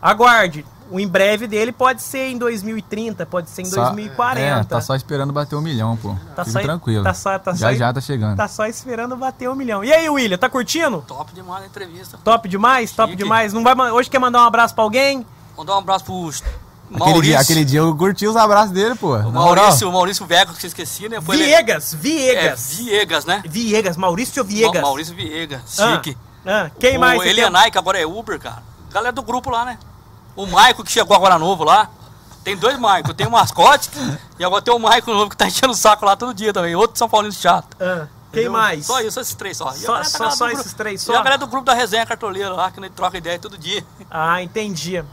Aguarde. O em breve dele pode ser em 2030, pode ser em Só- 2040. É, tá só esperando bater um milhão, pô. Tá Fica só- tranquilo. tá só- tá já só- já tá chegando. Tá só esperando bater um milhão. E aí, William, tá curtindo? Top demais a entrevista. Top demais? Top Chique. demais. Não vai, hoje quer mandar um abraço pra alguém? Mandar um abraço pro Aquele Maurício. dia, aquele dia eu curti os abraços dele, pô. O. Maurício, o Maurício Viegas, que eu esqueci, né? Foi ele- Viegas, É, Viegas. Viegas, né? Viegas, Maurício Viegas. Ma- Maurício Viegas, Ah, chique. ah, quem o mais? tem? Elianai, que agora é Uber, cara. Galera do grupo lá, né? O Maico, que chegou agora novo lá. Tem dois Maico. Tem o mascote e agora tem o Maico novo que tá *laughs* enchendo o saco lá todo dia também. Outro São Paulino chato. Ah, quem Entendeu? mais? Só isso, esses três só. E Só- só- grupo- esses três E só? a galera do grupo da resenha cartoleira lá, que a gente troca ideia todo dia. Ah, entendi.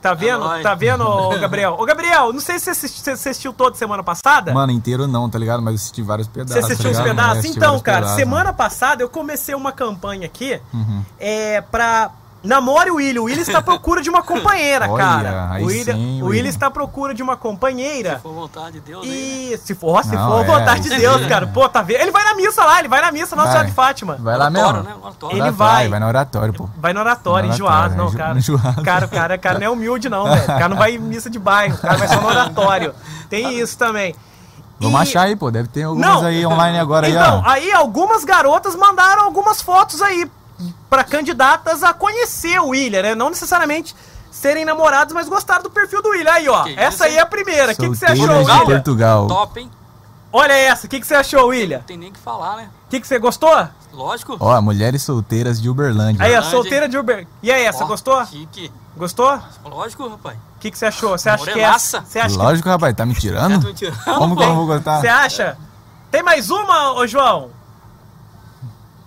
Tá vendo? nóis. tá vendo, ô, *laughs* Gabriel? Ô, Gabriel, não sei se você assisti- você assistiu todo semana passada. Mano, inteiro não, tá ligado? Mas eu assisti vários pedaços. Você assistiu tá? É, pedaços? Então, cara, pedaços, semana mano. passada eu comecei uma campanha aqui Uhum. é, pra. Namore o William. O William está à procura de uma *laughs* companheira, Olha, cara. o William, sim, o William está à procura de uma companheira. Se for vontade de Deus aí, né? E se for, se Não, for é, vontade de Deus, sim. cara. Pô, tá vendo? Ele vai na missa lá, ele vai na missa Nossa. Senhora de Fátima. Vai lá Oratório, mesmo. né? Oratório. Ele vai. Vai no oratório, pô. Vai no oratório, No enjoado, não, cara. enjoado. Cara, o cara, o cara não é humilde, não, velho. O cara não vai em missa de bairro, o cara vai só no oratório. Tem isso também. Vamos E- achar aí, pô. Deve ter algumas Não. aí online agora Então, aí, ó. aí algumas garotas mandaram algumas fotos aí pra candidatas a conhecer o William, né? Não necessariamente serem namorados, mas gostaram do perfil do William. Aí, ó. Que essa aí é a primeira. O que, que você Solteiras achou, de William? Portugal. Top, hein? Olha essa. O que, que você achou, William? Não tem nem o que falar, né? O que, que você gostou? Lógico. Ó, mulheres solteiras de Uberlândia. Aí, a solteira de Uber. E aí, essa, gostou? Chique. Gostou? O Lógico, rapaz. que, que você achou? Você acha que é? Você acha que Lógico, rapaz, tá me tirando? *laughs* Tá me tirando, Como que eu não vou gostar? Você acha? Tem mais uma, ô João?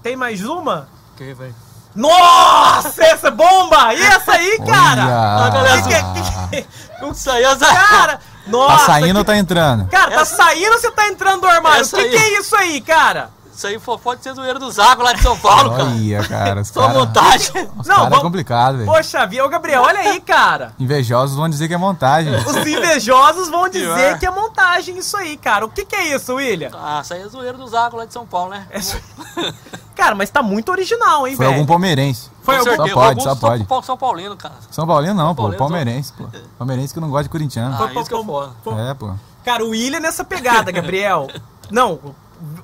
Tem mais uma? Ok, velho. Nossa, essa é bomba! E essa aí, cara? Olha. Que que- que- *laughs* Isso aí, Azar. cara, nossa. Tá saindo que- ou tá entrando? Cara, tá saindo ou você tá entrando do armário? O Essa que, aí. que é isso aí, cara? Isso aí pô, pode ser zoeira do Zago lá de São Paulo, cara. Olha, cara. *laughs* Só caras montagem. os Não, cara é vamos- complicado, velho. Poxa vida, ô Gabriel, olha aí, cara. Invejosos vão dizer que é montagem. *laughs* Os invejosos vão dizer Pior. que é montagem isso aí, cara. O que, que é isso, William? Ah, isso aí é zoeira do Zago lá de São Paulo, né? É *laughs* Cara, mas tá muito original, hein, Foi velho? algum palmeirense. Foi algum- Só pode, só São- pode. São, São Paulino, cara. São Paulino não, pô. Paulino, Palmeirense, pô. Palmeirense que não gosta de corintiano. Ah, isso que é foda. É, pô. Cara, o William é nessa pegada, Gabriel. Não,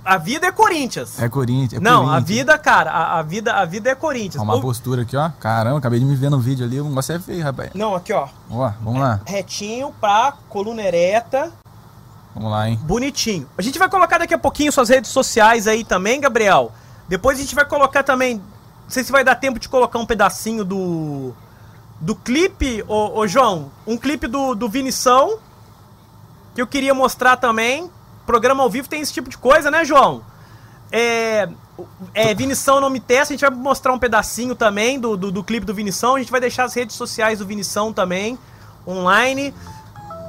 a vida é Corinthians. É Corinthians. É Não, a Corinthians. vida, cara, a, a vida, a vida é Corinthians. Ó, uma Ô, postura aqui, ó. Caramba, acabei de me ver no vídeo ali. O negócio é feio, rapaz. Não, aqui, ó. Ó, vamos lá. Retinho pra coluna ereta. Vamos lá, hein? Bonitinho. A gente vai colocar daqui a pouquinho suas redes sociais aí também, Gabriel. Depois a gente vai colocar também. Não sei se vai dar tempo de colocar um pedacinho do. Do clipe, ô, ô João. Um clipe do, do Vinição. Que eu queria mostrar também. Programa ao vivo tem esse tipo de coisa, né, João? É. É, Vinição não me testa, a gente vai mostrar um pedacinho também do, do, do clipe do Vinição. A gente vai deixar as redes sociais do Vinição também online.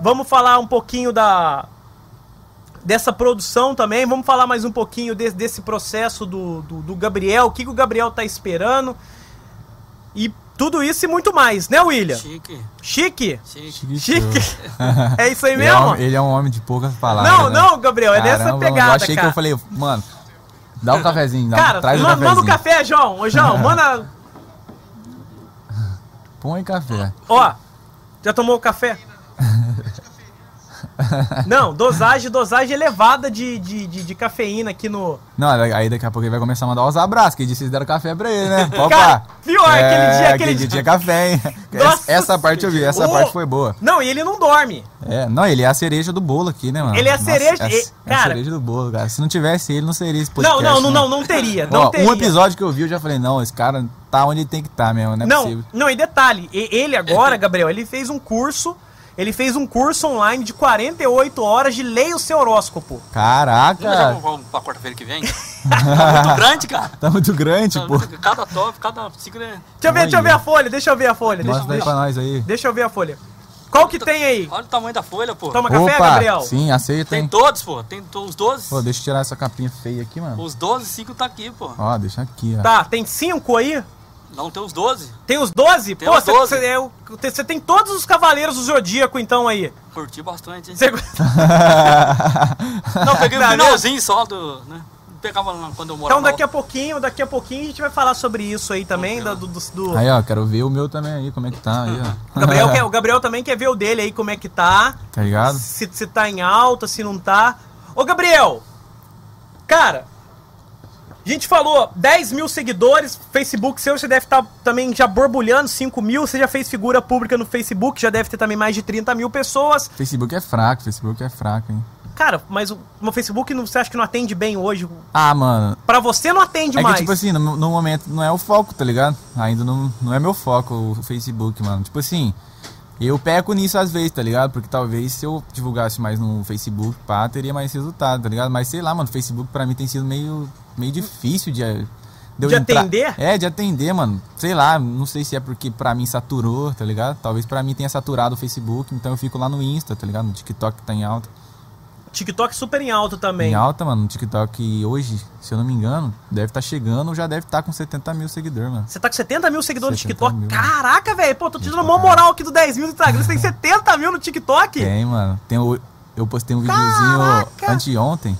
Vamos falar um pouquinho da, dessa produção também. Vamos falar mais um pouquinho de- desse processo do, do, do Gabriel, o que, que o Gabriel tá esperando. E tudo isso e muito mais, né, William? Chique, Chique? chique. Chique? é isso aí Ele é, um, mesmo? ele é um homem de poucas palavras. Não, né? não, Gabriel, é nessa Caramba, pegada, Eu achei cara. que eu falei, mano, dá um cafezinho, dá, Cara, traz um ma- cafezinho. manda um café, João. Ô, João, *laughs* manda. Põe café. Ó, já tomou o café? *laughs* *laughs* Não, dosagem, dosagem elevada de, de, de, de cafeína aqui no. Não, aí daqui a pouco ele vai começar a mandar os abraços, que ele disse que vocês deram café pra ele, né? *laughs* Opa! Cara, pior, aquele dia- aquele dia- tinha café, hein? *laughs* Nossa essa, parte eu vi, essa Ô! parte foi boa. Não, e ele não dorme. É, não, ele é a cereja do bolo aqui, né, mano? Ele é a cereja- é, e- é a cara- cereja do bolo, cara. Se não tivesse ele, não seria esse Não, podcast. não, não, né? não, não teria. Não Ó, teria. um episódio que eu vi, eu já falei, não, esse cara tá onde ele tem que estar mesmo, não é Não, possível. não, e detalhe, ele agora, Gabriel, ele fez um curso, ele fez um curso online de 48 horas de leia o seu horóscopo. Caraca, já vamos pra quarta-feira que vem? *laughs* tá muito grande, cara. tá muito grande, Tá pô. muito- Cada top, cada signo é... Deixa eu ver, deixa eu ver a folha, deixa eu ver a folha, deixa, Mostra aí deixa, pra nós aí. deixa eu ver a folha. Qual que tem aí? Olha o tamanho da folha, pô. Toma café, Opa, Gabriel? sim, aceita, Tem hein? todos, pô. Tem os 12. Pô, deixa eu tirar essa capinha feia aqui, mano. Os 12, 5 tá aqui, pô. Ó, deixa aqui, ó. Tá, tem cinco aí? Não, tem os 12. Tem os 12? Tem Pô, os 12. você tem todos os cavaleiros do Zodíaco então aí. Curti bastante, hein? Cê- *laughs* Não, peguei o vendo? finalzinho só do... Né? Não pegava quando eu morava Então daqui a pouquinho, daqui a pouquinho a gente vai falar sobre isso aí também, da- do, do- do- Aí, ó, quero ver o meu também aí, como é que tá aí, ó. O Gabriel, quer- o *laughs* Gabriel também quer ver o dele aí, como é que tá. Tá ligado? Se, se tá em alta, se não tá. Ô, Gabriel! Cara, a gente falou 10 mil seguidores, Facebook seu, você deve estar também já borbulhando 5 mil. Você já fez figura pública no Facebook, já deve ter também mais de 30 mil pessoas. Facebook é fraco, Facebook é fraco, hein. Cara, mas o, o Facebook não, você acha que não atende bem hoje? Ah, mano, Pra você não atende é mais. que, tipo assim, no, no momento não é o foco, tá ligado? Ainda não, não é meu foco o Facebook, mano. Tipo assim, eu peco nisso às vezes, tá ligado? Porque talvez se eu divulgasse mais no Facebook, pá, teria mais resultado, tá ligado? Mas sei lá, mano, o Facebook pra mim tem sido meio, meio difícil de... eu De atender? É, de atender, mano. Sei lá, não sei se é porque pra mim saturou, tá ligado? Talvez pra mim tenha saturado o Facebook, então eu fico lá no Insta, tá ligado? No TikTok tá em alta. TikTok super em alta também. Em alta, mano, no TikTok hoje, se eu não me engano, deve estar chegando ou já deve estar com 70 mil seguidores, mano. Você tá com 70 mil seguidores no 70 TikTok? mil. Caraca, velho. Pô, tô te dando uma moral aqui do 10 mil no Instagram. Você tem 70 mil no TikTok? Tem, mano. Tem eu postei um videozinho Caraca! anteontem,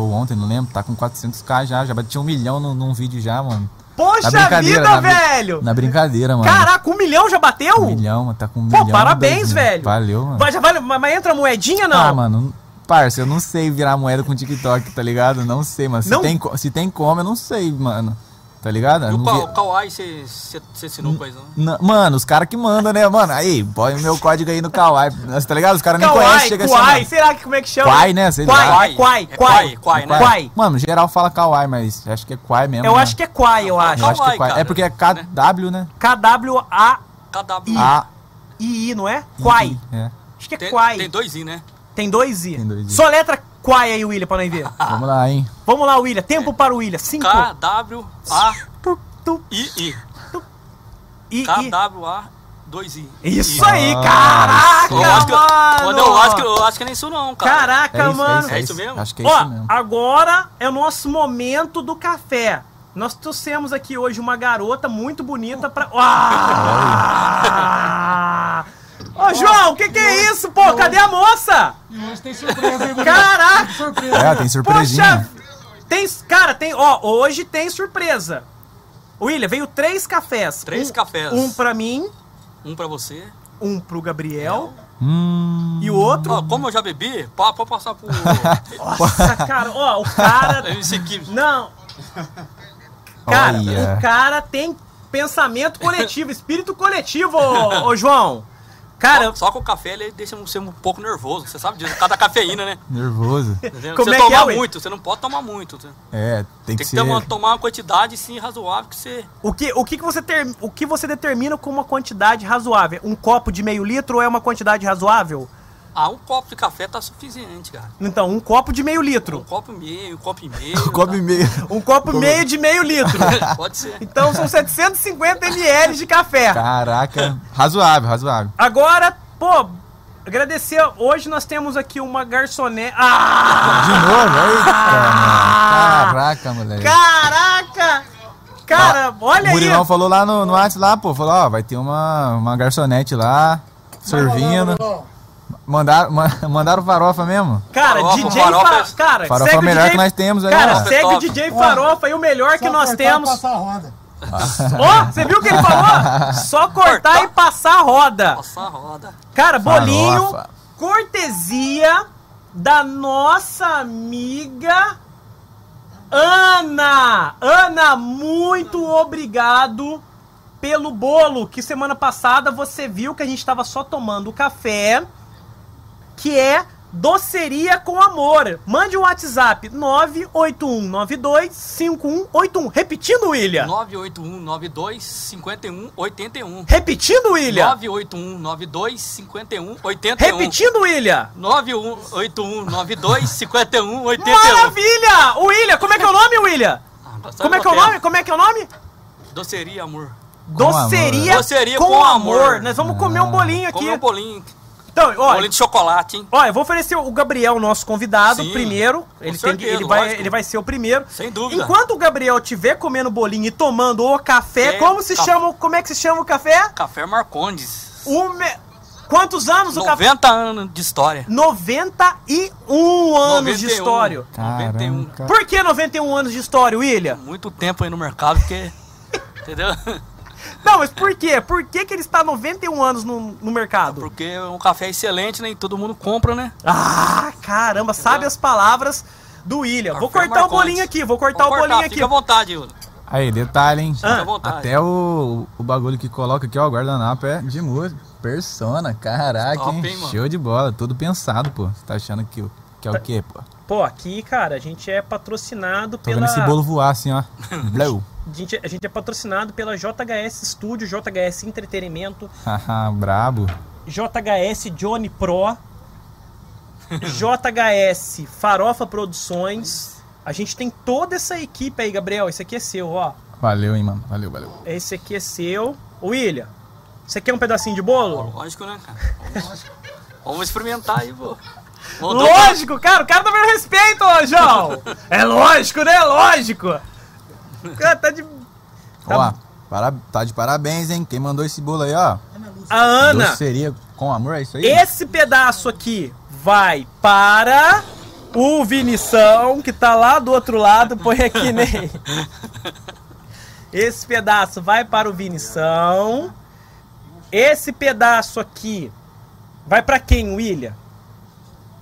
ou ontem, não lembro, tá com 400k já, já bati um milhão num, num vídeo já, mano. Poxa Na brincadeira, vida, na velho! Na brincadeira, mano. Caraca, um milhão já bateu? Um milhão, mano, tá com um Pô, milhão. e parabéns, dois velho. Valeu, mano. Vai, já vai, mas entra moedinha não? Ah, mano, parça, eu não sei virar moeda com TikTok, tá ligado? Não sei, mano. Se, Não? Tem, se tem como, eu não sei, mano. Tá ligado? Eu E o vi- o Kawaii, você você ensinou coisa, né? Mano, os caras que mandam, né, mano? Aí, põe o meu código aí no Kawaii. Tá ligado? Os caras nem conhecem, chega assim. será que como é que chama? Kwai, né? Sei. Kwai, Kwai, É Kwai, Kwai, Kwai, né? Kwai. Mano, geral fala Kawaii, mas acho que é Kwai mesmo. Eu né? acho que é Kwai, eu acho. Eu acho que é Kwai. É porque é né? KW, né? K-W-A-I-I, KW. A. não é? Kwai. É. Acho que é Kwai. tem dois I, né? Tem dois I. Tem dois I. Só letra Kwai aí, William, pra nós ver. *laughs* Vamos lá, hein? Vamos lá, William. Tempo para o William. Cinco. K-W-A-I-I. Tu, tu, I, I. K-W-A 2I. Isso aí, caraca, Eu acho que, mano. eu acho que eu acho que nem isso não, cara. Caraca, É isso, mano. é É isso, isso mesmo? Acho que é Ó, isso mesmo. agora é o nosso momento do café. Nós trouxemos aqui hoje uma garota muito bonita pra. *laughs* Ah! Ô, João, o que, que é isso, pô? Cadê a moça? Hoje tem surpresa aí. Caraca! Surpresa. É, tem surpresinha. Poxa! Tem. Cara, tem. Ó, hoje tem surpresa. William, veio três cafés. Três Um- cafés. Um pra mim, Um pra você. um pro Gabriel Hum. e o outro. Ó, como eu já bebi, pá, pode passar pro *laughs* Nossa, cara, ó, o cara. *laughs* Kim. Não. Cara, Olha. o cara tem pensamento coletivo, espírito coletivo, ô, ô, João. Cara, Só, só que o café ele deixa você um pouco nervoso. Você sabe disso, por causa da cafeína, né? Nervoso. Entendeu? Como você é que é, muito, você não pode tomar muito. Tem É, tem que que ser. ter uma, tomar uma quantidade sim razoável que você. o que, o que, que você ter, o que você determina como uma quantidade razoável? Um copo de meio litro é uma quantidade razoável? Ah, um copo de café tá suficiente, cara. Então, um copo de meio Um litro. copo e meio, um copo e *laughs* meio. Copo e meio. Um copo meio de meio litro. tá? *laughs* Pode ser. Então são 750 ml de café. Caraca. Razoável, razoável. Agora, pô, agradecer. Hoje nós temos aqui uma garçonete. Ah! De novo? Eita, mano. Caraca, moleque. Caraca! Cara, olha o aí. Murilão falou lá no, no WhatsApp lá, pô. Falou, ó, vai ter uma, uma garçonete lá, servindo. Mandaram, ma- *laughs* mandaram farofa mesmo? Cara, Farofa, DJ farofa Fa- é- Cara, Farofa segue é o melhor DJ que nós temos aí, Cara, ó. segue o. DJ Farofa e o melhor que Só nós cortar e temos. passar a roda. *laughs* Ó, você viu o que ele falou? Só cortar Cortar. e passar a roda. Passar a roda. Cara, bolinho, Farofa. cortesia da nossa amiga Ana. Ana, muito obrigado pelo bolo que semana passada você viu que a gente estava só tomando café, que é doceria com amor. Mande um WhatsApp 981925181. Repetindo, William. 98192 5181. Repetindo, William. 98192 5181. Repetindo, William. 98192 5181. Maravilha! William, como é que é o nome, William? Como é que é o nome? Como é que é o nome? Doceria, amor. Doceria, amor. Doceria com, com amor. amor. Nós vamos comer um bolinho aqui. Come um bolinho. Então, Bolinho de chocolate, hein? ó, eu vou oferecer o Gabriel, nosso convidado, Sim, primeiro. Ele, tem, certeza, ele, vai, lógico. ele vai ser o primeiro. Sem dúvida. Enquanto o Gabriel estiver comendo bolinho e tomando o café, É, como se café. chama? Como é que se chama o café? Café Marcondes. O me- Quantos anos o café? 90 anos de história. 91 anos de 91. história. 91. Caramba. Por que 91 anos de história, William? Muito tempo aí no mercado, porque. *laughs* Entendeu? Não, mas por quê? Por que, que ele está 91 anos no, no mercado? Porque é um café excelente, né? E todo mundo compra, né? Ah, caramba, sabe as palavras do William. Vou Café cortar o bolinho aqui, vou cortar Vamos o bolinho aqui. Fica à vontade, Yuri. Aí, detalhe, hein? Ah. Fica à vontade. Até o, o bagulho que coloca aqui, ó, o guardanapo é de música. Persona, caraca, Top, hein? Show de bola, tudo pensado, pô. Você tá achando que, o- que é o quê, pô? Pô, aqui, cara, a gente é patrocinado Tô pela. vendo esse bolo voar assim, ó. *laughs* Blow. A gente, a gente é patrocinado pela JHS Studio, JHS Entretenimento, Haha, brabo. JHS Johnny Pro, JHS Farofa Produções. A gente tem toda essa equipe aí, Gabriel. Esse aqui é seu, ó. Valeu, hein, mano. Valeu, valeu. Esse aqui é seu. Ô, William, você quer um pedacinho de bolo? Lógico, né, cara? Vamos, vamos experimentar aí, pô. Lógico, cara, o cara tá vendo respeito, ô, João. *laughs* É lógico, né? Lógico. Cara, tá de. Tá- Ó, para, tá de parabéns, hein? Quem mandou esse bolo aí, ó. A Ana, Doceria com amor, é isso aí? esse pedaço aqui vai para o Vinição, que tá lá do outro lado. Põe aqui, *laughs* Ney. Esse pedaço vai para o Vinição. Esse pedaço aqui vai pra quem, William?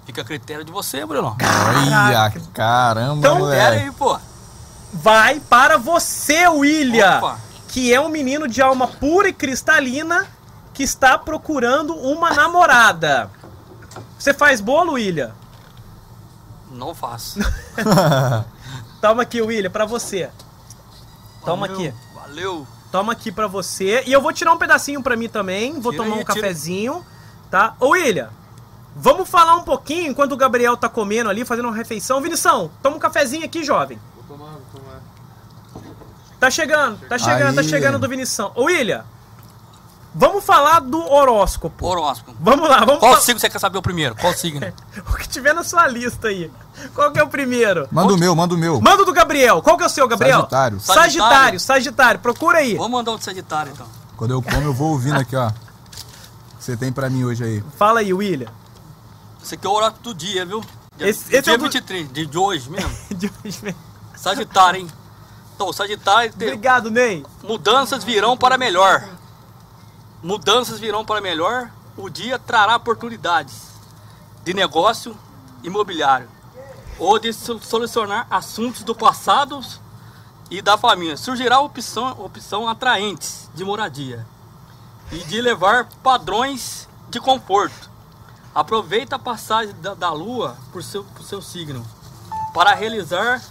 Fica a critério de você, Bruno. Olha, caramba, Então, Pera aí, pô. Vai para você, William. Opa. Que é um menino de alma pura e cristalina que está procurando uma namorada. Você faz bolo, William? Não faço. *laughs* Toma aqui, William, pra você. Toma Valeu, aqui. Valeu. Toma aqui pra você. E eu vou tirar um pedacinho pra mim também. Vou Tira tomar aí, um tira. cafezinho, tá? Ô, William, vamos falar um pouquinho enquanto o Gabriel tá comendo ali, fazendo uma refeição. Vinição, toma um cafezinho aqui, jovem. Vou tomar, vou tomar. Tá chegando, tá chegando, tá Aí. chegando do Vinição. Ô, William, vamos falar do horóscopo. Horóscopo. Vamos lá, vamos Qual falar signo você quer saber o primeiro? Qual signo? *laughs* o que tiver na sua lista aí. Qual que é o primeiro? Manda o meu, manda o meu. Manda o do Gabriel. Qual que é o seu, Gabriel? Sagitário. Sagitário, Sagitário. Procura aí. Vamos mandar um de Sagitário, então. Quando eu como, eu vou ouvindo aqui, ó. O que você tem pra mim hoje aí? Fala aí, William. Esse aqui é o horóscopo do dia, viu? Dia, Esse- esse é dia o do- 23, de, hoje mesmo. *laughs* De hoje. Sagitário, hein? Então, o Sagitário tem Obrigado, Ney. mudanças virão para melhor. Mudanças virão para melhor. O dia trará oportunidades de negócio imobiliário ou de so- solucionar assuntos do passado e da família. Surgirá opção, opção atraentes de moradia e de levar padrões de conforto. Aproveita a passagem da, da lua por seu, por seu signo. Para realizar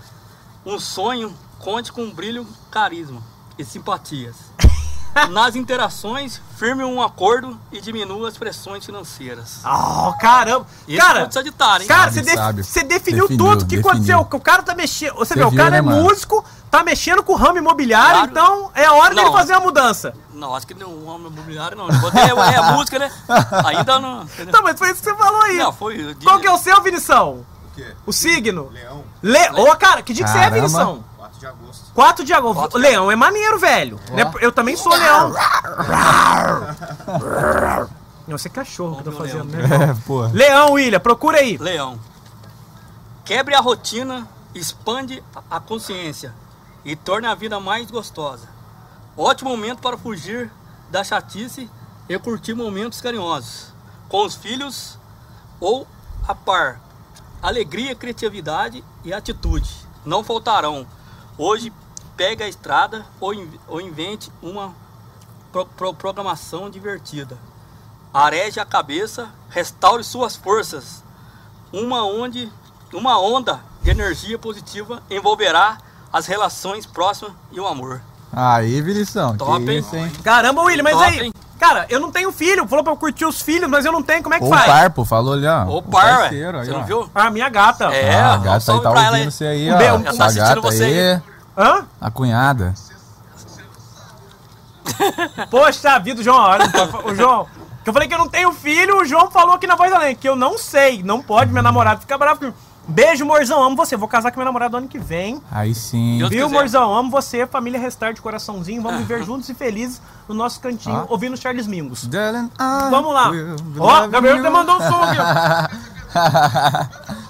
um sonho, conte com brilho, carisma e simpatias. *laughs* Nas interações, firme um acordo e diminua as pressões financeiras. Oh, caramba. Esse cara, de Sagitário, hein? cara Sabe, você, def- sabe. você definiu, Definiu, tudo o que definiu. aconteceu. O cara tá mexendo. Você, Você vê, o cara né, é mano? músico, tá mexendo com o ramo imobiliário, Claro. então é a hora dele Não. fazer a mudança. Não, acho que não, um homem imobiliário não. Botei, é, é música, né? Ainda não. entendeu? Não, mas foi isso que você falou aí. Não, foi. de- Qual que é o seu, Vinição? O quê? O signo? Leão, Le... Ô, cara, que dia que você é, Caramba. Vinição? 4 de agosto. 4 de agosto. Quatro. Leão é maneiro, velho. Né? Eu também sou leão. Não, você é cachorro que eu tô fazendo, leão. né? *laughs* É, porra. Leão, William, procura aí. Leão. Quebre a rotina, expande a consciência e torne a vida mais gostosa. Ótimo momento para fugir da chatice e curtir momentos carinhosos com os filhos ou a par. Alegria, criatividade e atitude não faltarão. Hoje pegue a estrada ou, ou invente uma pro- pro- programação divertida. Areje a cabeça, restaure suas forças. Uma, onde, uma onda de energia positiva envolverá as relações próximas e o amor. Aí, Vilição. Top, que isso, hein? Caramba, William, mas Top, aí. hein? Cara, eu não tenho filho. Falou pra eu curtir os filhos, mas eu não tenho. Como é que O faz? Parpo falou ali, ó. Ô, par, ué. parceiro aí, Você não ó. viu? Ah, minha gata. É, Ah, a gata aí tá ela ouvindo aí. você aí, Um ó. ela tá assistindo gata você aí. Hã? A cunhada. Poxa vida, o João, olha, não o João. Que eu falei que eu não tenho filho, o João falou aqui na voz além, que eu não sei, não pode, minha namorada fica brava comigo. Beijo, morzão, amo você. Vou casar com minha namorada ano que vem. Aí sim. Deus Viu, quiser. morzão? Amo você, família Restart, coraçãozinho. Vamos viver juntos e felizes no nosso cantinho, Ah. ouvindo Charles. Darling, I Vamos lá. Ó, love Gabriel até mandou um som aqui, ó. *laughs*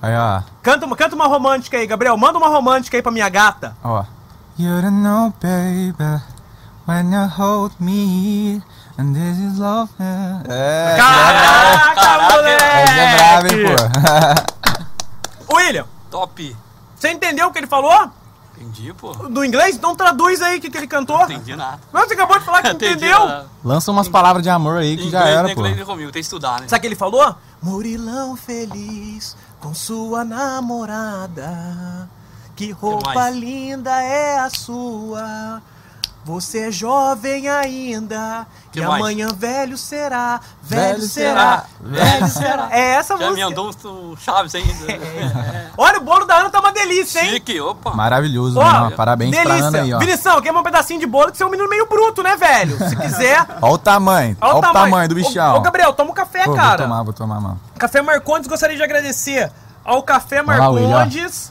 Aí, ó. Canta uma, canta uma romântica aí, Gabriel. Manda uma romântica aí pra minha gata. Ó. You don't know, baby, when you hold me, and this is love. É, Caraca, Caraca, moleque! é brava, hein, pô. *laughs* William, Top. você entendeu o que ele falou? Entendi, pô. Do inglês? Então traduz aí o que, que ele cantou. Entendi nada. Não, você acabou de falar que *laughs* Entendi entendeu. nada. Lança umas palavras de amor aí que Inglês, já era, pô. inglês comigo, tem que estudar, né? Sabe o que ele falou? Murilão feliz com sua namorada. Que roupa linda é a sua. Você é jovem ainda. Que e mais? amanhã velho será. Velho, Velho será. será, Velho será. É essa Já me música. andou um Chaves ainda. *laughs* Olha, o bolo da Ana tá uma delícia, hein? Chique, opa. Maravilhoso, Ó, mano. Parabéns pra delícia. Ana aí, ó. Vinição, quer um pedacinho de bolo que você é um menino meio bruto, né, velho? Se quiser. *laughs* Ó o tamanho. Olha o tamanho do bichão. Ô, ô, Gabriel, toma um café, Pô, cara. Vou tomar, vou tomar, mano. Café Marcondes, gostaria de agradecer ao Café Vai lá, William. Marcondes.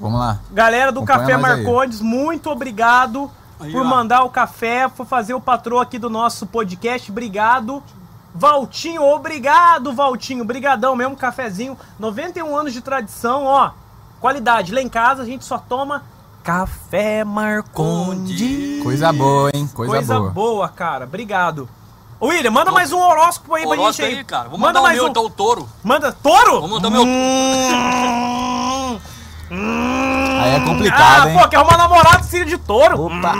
Vamos lá. Galera do Acompanha Café nós aí. Marcondes, muito obrigado Aí, por ó. mandar o café, por fazer o patrão aqui do nosso podcast. Obrigado. Valtinho, obrigado, Valtinho. Brigadão mesmo, cafezinho. 91 anos de tradição, ó. Qualidade. Lá em casa a gente só toma Café Marcondes. Coisa boa, hein? Coisa, Coisa boa. boa, cara. Obrigado. Ô, William, manda mais um horóscopo aí pra gente Horóscopo aí. aí, cara. Vou manda mandar o mais meu, um. então, o touro. Manda. Touro? Vou mandar meu- Hum. Aí *laughs* é complicado, ah, hein? pô, quer arrumar namorado filho de touro? Opa.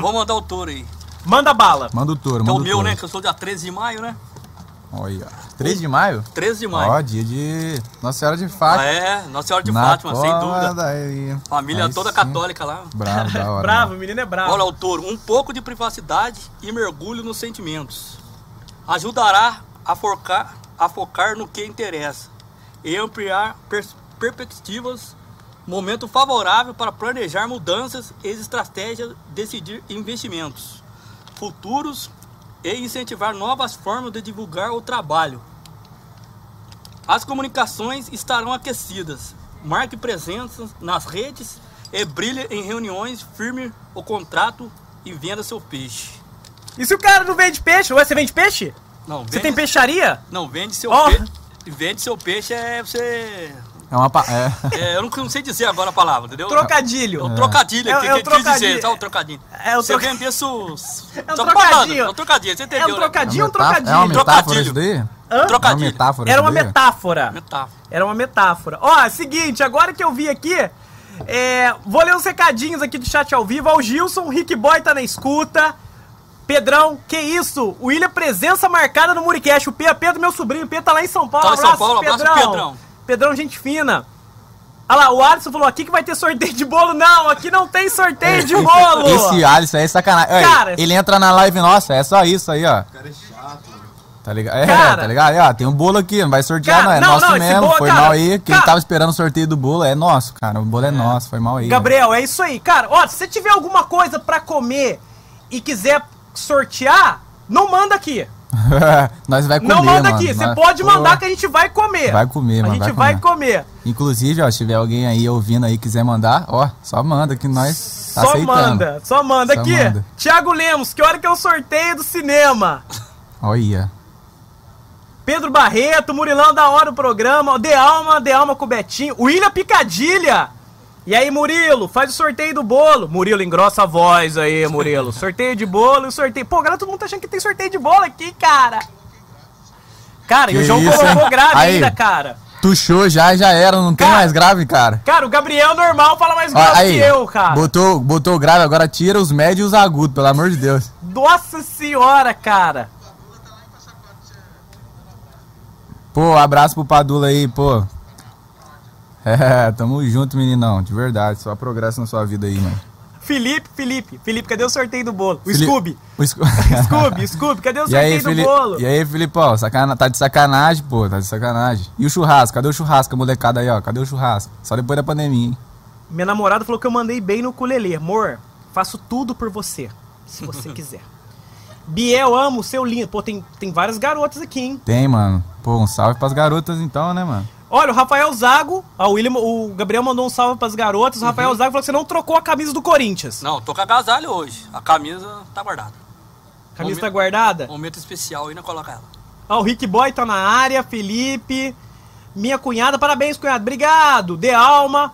Vou mandar o touro aí. Manda bala. Manda o touro, Que é manda o meu, touro. né? Que eu sou dia 13 de maio, né? Olha. 3 de maio? 13 de maio. Ó, dia de Nossa Senhora de Ah, Fátima. é, Nossa Senhora de Na Fátima, sem dúvida. daí. Família Aí toda sim. católica lá. Bravo, da hora. Bravo, o mano. menino é bravo. Olha o touro, um pouco de privacidade e mergulho nos sentimentos. Ajudará a focar, a focar no que interessa e ampliar pers- perspectivas. Momento favorável para planejar mudanças e estratégias, decidir investimentos futuros e incentivar novas formas de divulgar o trabalho. As comunicações estarão aquecidas. Marque presença nas redes e brilhe em reuniões, firme o contrato e venda seu peixe. E se o cara não vende peixe? Ué, você vende peixe? Não, Você vende, tem peixaria? Não, vende seu Ó. peixe. Vende seu peixe é você. É uma. pa- É. é, eu não, não sei dizer agora a palavra, entendeu? Trocadilho. É um trocadilho É- aqui, é um que quis trocadilho. dizer, sabe o trocadilho? É *laughs* um Você troca- vender su... É um Só trocadilho. é um trocadilho, você É entendeu, um né? trocadinho ou um É uma trocadilho? metáfora Trocadilho. isso daí? Hã? É uma Trocadilho. metáfora Era isso uma metáfora. Metáfora. Era uma metáfora. Ó, seguinte, agora que eu vi aqui, é, vou ler uns recadinhos aqui do chat ao vivo. Ó, o Gilson, o Rick Boy tá na escuta. Pedrão, que isso? O William presença marcada no Muricast. O P, Pedro, meu sobrinho, o P tá lá em São Paulo. Tá em São Paulo, abraço Pedrão. Pedrão, gente fina. Olha lá, o Alisson falou aqui que vai ter sorteio de bolo. Não, aqui não tem sorteio de *laughs* bolo. Esse Alisson aí é sacanagem. Cara, ele entra na live nossa, é só isso aí, ó. O cara é chato, mano. Tá ligado? É, Cara. tá ligado? Aí, ó, tem um bolo aqui, não vai sortear, Cara, não. É não, nosso não, mesmo. bolo, foi cara, mal aí. Quem cara. tava esperando o sorteio do bolo é nosso, cara. O bolo é, nosso, foi mal aí. Gabriel, é isso aí. Cara, ó, se você tiver alguma coisa pra comer e quiser sortear, não manda aqui. *laughs* Nós vai comer, não manda aqui. Você pode Pô, mandar que a gente vai comer. Vai comer, A mano. gente vai vai comer. comer. Inclusive, ó, se tiver alguém aí ouvindo aí quiser mandar, ó, só manda que nós tá Só aceitando. manda, só manda Só aqui. manda. Tiago Lemos, que hora que é o sorteio do cinema? Olha. Pedro Barreto, Murilão da hora o programa, De Alma, De Alma com o Betinho, William Picadilha. E aí, Murilo, faz o sorteio do bolo. Murilo, engrossa a voz aí, Murilo. sorteio de bolo e sorteio. Pô, galera, todo mundo tá achando que tem sorteio de bolo aqui, cara. Cara, e Que o João isso, colocou hein? grave Aí. ainda, cara. Tuxou já, já era, não tem Cara. mais grave, cara. Cara, o Gabriel normal fala mais grosso aí, que eu, cara. botou, botou grave, agora tira os médios e os agudos, pelo amor de Deus. Nossa senhora, cara. Pô, abraço pro Padula aí, pô. É, tamo junto, meninão, de verdade. Só progresso na sua vida aí, mano. Felipe, Felipe. Felipe, cadê o sorteio do bolo? O Fili- Scooby. O Sco- *laughs* Scooby, Scooby, cadê o E sorteio aí, do Fili... bolo? e aí, Filipão, sacana... tá de sacanagem, pô, tá de sacanagem. E o churrasco? Cadê o churrasco, molecada aí, ó? Cadê o churrasco? Só depois da pandemia, hein? Minha namorada falou que eu mandei bem no ukulele. Amor, faço tudo por você, se você *laughs* quiser. Biel, amo, seu lindo. Pô, tem, tem várias garotas aqui, hein? Tem, mano. Pô, um salve pras garotas então, né, mano? Olha, o Rafael Zago, ó, o, William, o Gabriel mandou um salve pras garotas. O Rafael Zago falou que você não trocou a camisa do Corinthians. Não, tô com agasalho hoje. A camisa tá guardada. A camisa Momento- tá guardada? Momento especial, ainda coloca ela. Ó, o Rick Boy tá na área, Felipe. Minha cunhada, parabéns, cunhado. Obrigado. De Alma.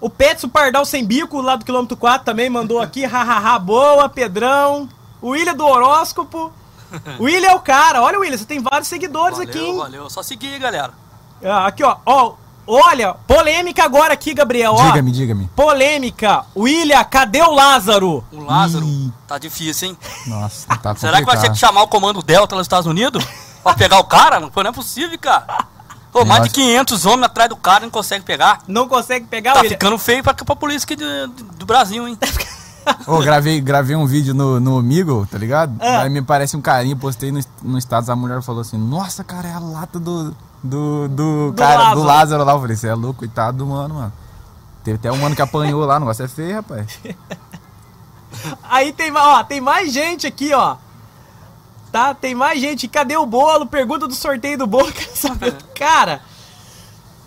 O Petso Pardal Sem Bico, lá do quilômetro 4, também mandou aqui. *laughs* Hahaha, boa. Pedrão. O William do horóscopo. *laughs* O William é o cara. Olha, William, você tem vários seguidores Valeu, aqui, hein? valeu. Só seguir, galera. Ah, Aqui, ó. ó. Olha, polêmica agora aqui, Gabriel. Ó. Diga-me, diga-me. Polêmica. William, cadê o Lázaro? O Lázaro, Ih. tá difícil, hein? Nossa, tá *laughs* Será que vai ter que complicado. chamar o comando Delta nos Estados Unidos? pra pegar o cara? Não, é possível, cara. Pô, mais de Nossa. 500 homens atrás do cara não consegue pegar. Não consegue pegar, Tá William? ficando feio pra, pra polícia aqui do, do Brasil, hein? Ô, gravei, gravei um vídeo no, no Omigo, tá ligado? Ah. Aí me parece um carinho, postei no, no status, a mulher falou assim, nossa, cara, é a lata do. Do, do, cara, Lázaro. do Lázaro lá. Eu falei, você é louco, coitado do mano, mano. Teve até um mano que apanhou lá, o negócio é feio, rapaz. *laughs* Aí tem, ó, tem mais gente aqui, ó. Tá? Tem mais gente. Cadê o bolo? Pergunta do sorteio do bolo. *laughs* Saber. Cara,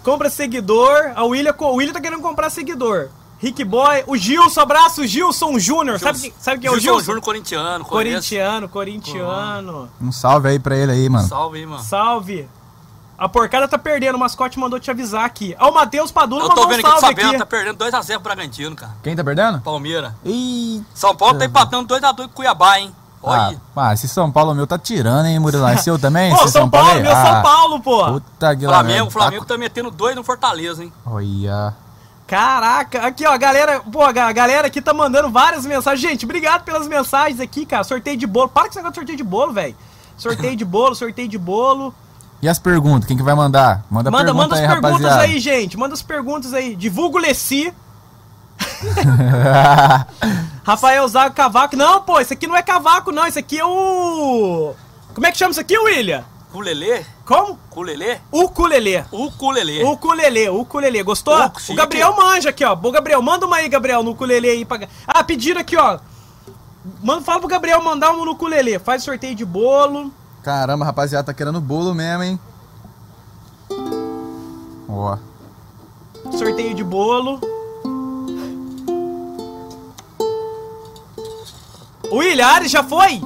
compra seguidor. A William, o William tá querendo comprar seguidor. Rick Boy, o Gilson, abraço, Gilson Júnior. Sabe, que- sabe quem é o Gilson Gilson? Júnior corintiano, conheço. Corintiano, corintiano. Um salve aí pra ele aí, mano. Salve aí, mano. Salve. A porcada tá perdendo, o mascote mandou te avisar aqui. Ó, o Matheus Padula Eu mandou tô vendo um aqui que o salve Fabiano aqui. tá perdendo 2x0 pro Bragantino, cara. Quem tá perdendo? Palmeira. Ih. São Paulo tá empatando 2x2 com Cuiabá, hein? Ah, Olha. ah, esse São Paulo meu tá tirando, hein, Murilão? É seu também? Pô, Esse São Paulo, aí? meu Ah, São Paulo, pô. Puta que Flamengo, o Flamengo tá metendo dois no Fortaleza, hein? Tá... Olha. Caraca, aqui ó, a galera, pô, a galera aqui tá mandando várias mensagens. Gente, obrigado pelas mensagens aqui, cara. Sorteio de bolo. Para com esse negócio de sorteio de bolo, velho. Sorteio de bolo, sorteio de bolo. E as perguntas? Quem que vai mandar? Manda, Manda, pergunta manda as aí, perguntas rapaziada. aí, gente. Manda as perguntas aí. Divulga o Leci. *laughs* Rafael Zago Cavaco. Não, pô, isso aqui não é cavaco, não. Isso aqui é o. Como é que chama isso aqui, William? Culelê? Como? Culelê? Ukulele. Ukulelê. Ukulele, ukulele. Gostou? Uku, o. Gabriel manja aqui, ó. Bom, Gabriel, manda uma aí, Gabriel, no ukulele aí. Pra... Ah, pediram aqui, ó. Manda, fala pro Gabriel mandar um no ukulele. Faz sorteio de bolo. Caramba, rapaziada, tá querendo bolo mesmo, hein? Ó. Sorteio de bolo. O William Ares já foi?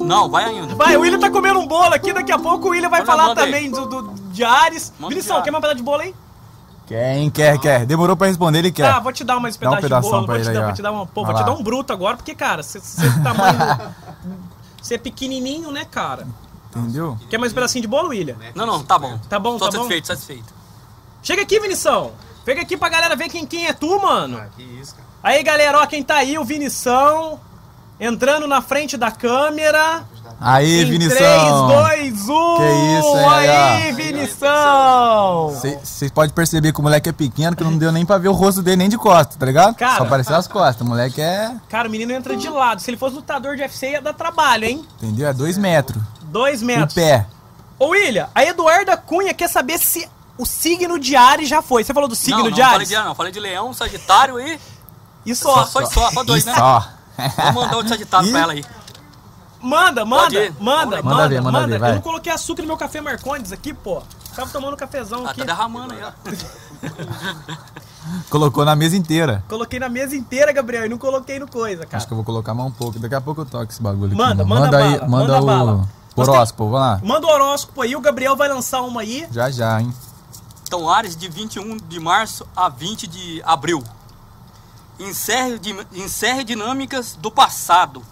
Não, vai ainda. Vai, o William tá comendo um bolo aqui. Daqui a pouco o William vai Manda, falar também do, do, de Ares. Vinição, quer uma pedaço de bolo aí? Quer, hein? Quer, quer. Demorou pra responder, ele quer. Tá, vou te dar mais Dá um pedaço de bolo. pra Vou te, dar, vou te dar uma. Pô, Vai vou te dar um bruto agora, porque, cara, você é tamanho. Você é pequenininho, né, cara? Entendeu? Quer mais um pedacinho de bolo, William? Não, não, tá bom. Tá bom, Tô tá bom. satisfeito, satisfeito. Chega aqui, Vinição. Chega aqui pra galera ver quem, quem é tu, mano. Ah, que isso, cara. Aí, galera, ó, quem tá aí, o Vinição. Entrando na frente da câmera. Aí, em Vinição. 3, 2, 1. Que isso, hein, aí, aí. Vinição. Vocês podem perceber que o moleque é pequeno, que não deu nem pra ver o rosto dele nem de costas, tá ligado? Cara. Só apareceu as costas. O moleque é. Cara, o menino entra de lado. Se ele fosse lutador de UFC, ia dar trabalho, hein? Entendeu? É dois metros. Dois O metros. pé. Ô, William, a Eduarda Cunha quer saber se o signo de Ares já foi. Você falou do signo não, não, de falei Ares? de, não, falei de leão, sagitário e... E Só, só. só, só, só dois, E né? Só. Vou mandar o sagitário Ih. *laughs* pra ela aí. Manda, manda, manda, manda, Manda ver, manda manda. ver, vai. Eu não coloquei açúcar no meu café Marcondes aqui, pô. Tava tomando cafezão Ah, aqui. tá derramando aí, ó. *laughs* Colocou na mesa inteira. Coloquei na mesa inteira, Gabriel, e não coloquei no coisa, cara. Acho que eu vou colocar mais um pouco. Daqui a pouco eu toco esse bagulho aqui. Manda, mano. manda aí, bala, manda, manda o bala. Horóscopo, vamos lá. Manda o horóscopo aí, o Gabriel vai lançar uma aí. Já já, hein? Então, Ares, de 21 de março a 20 de abril. Encerre, encerre dinâmicas do passado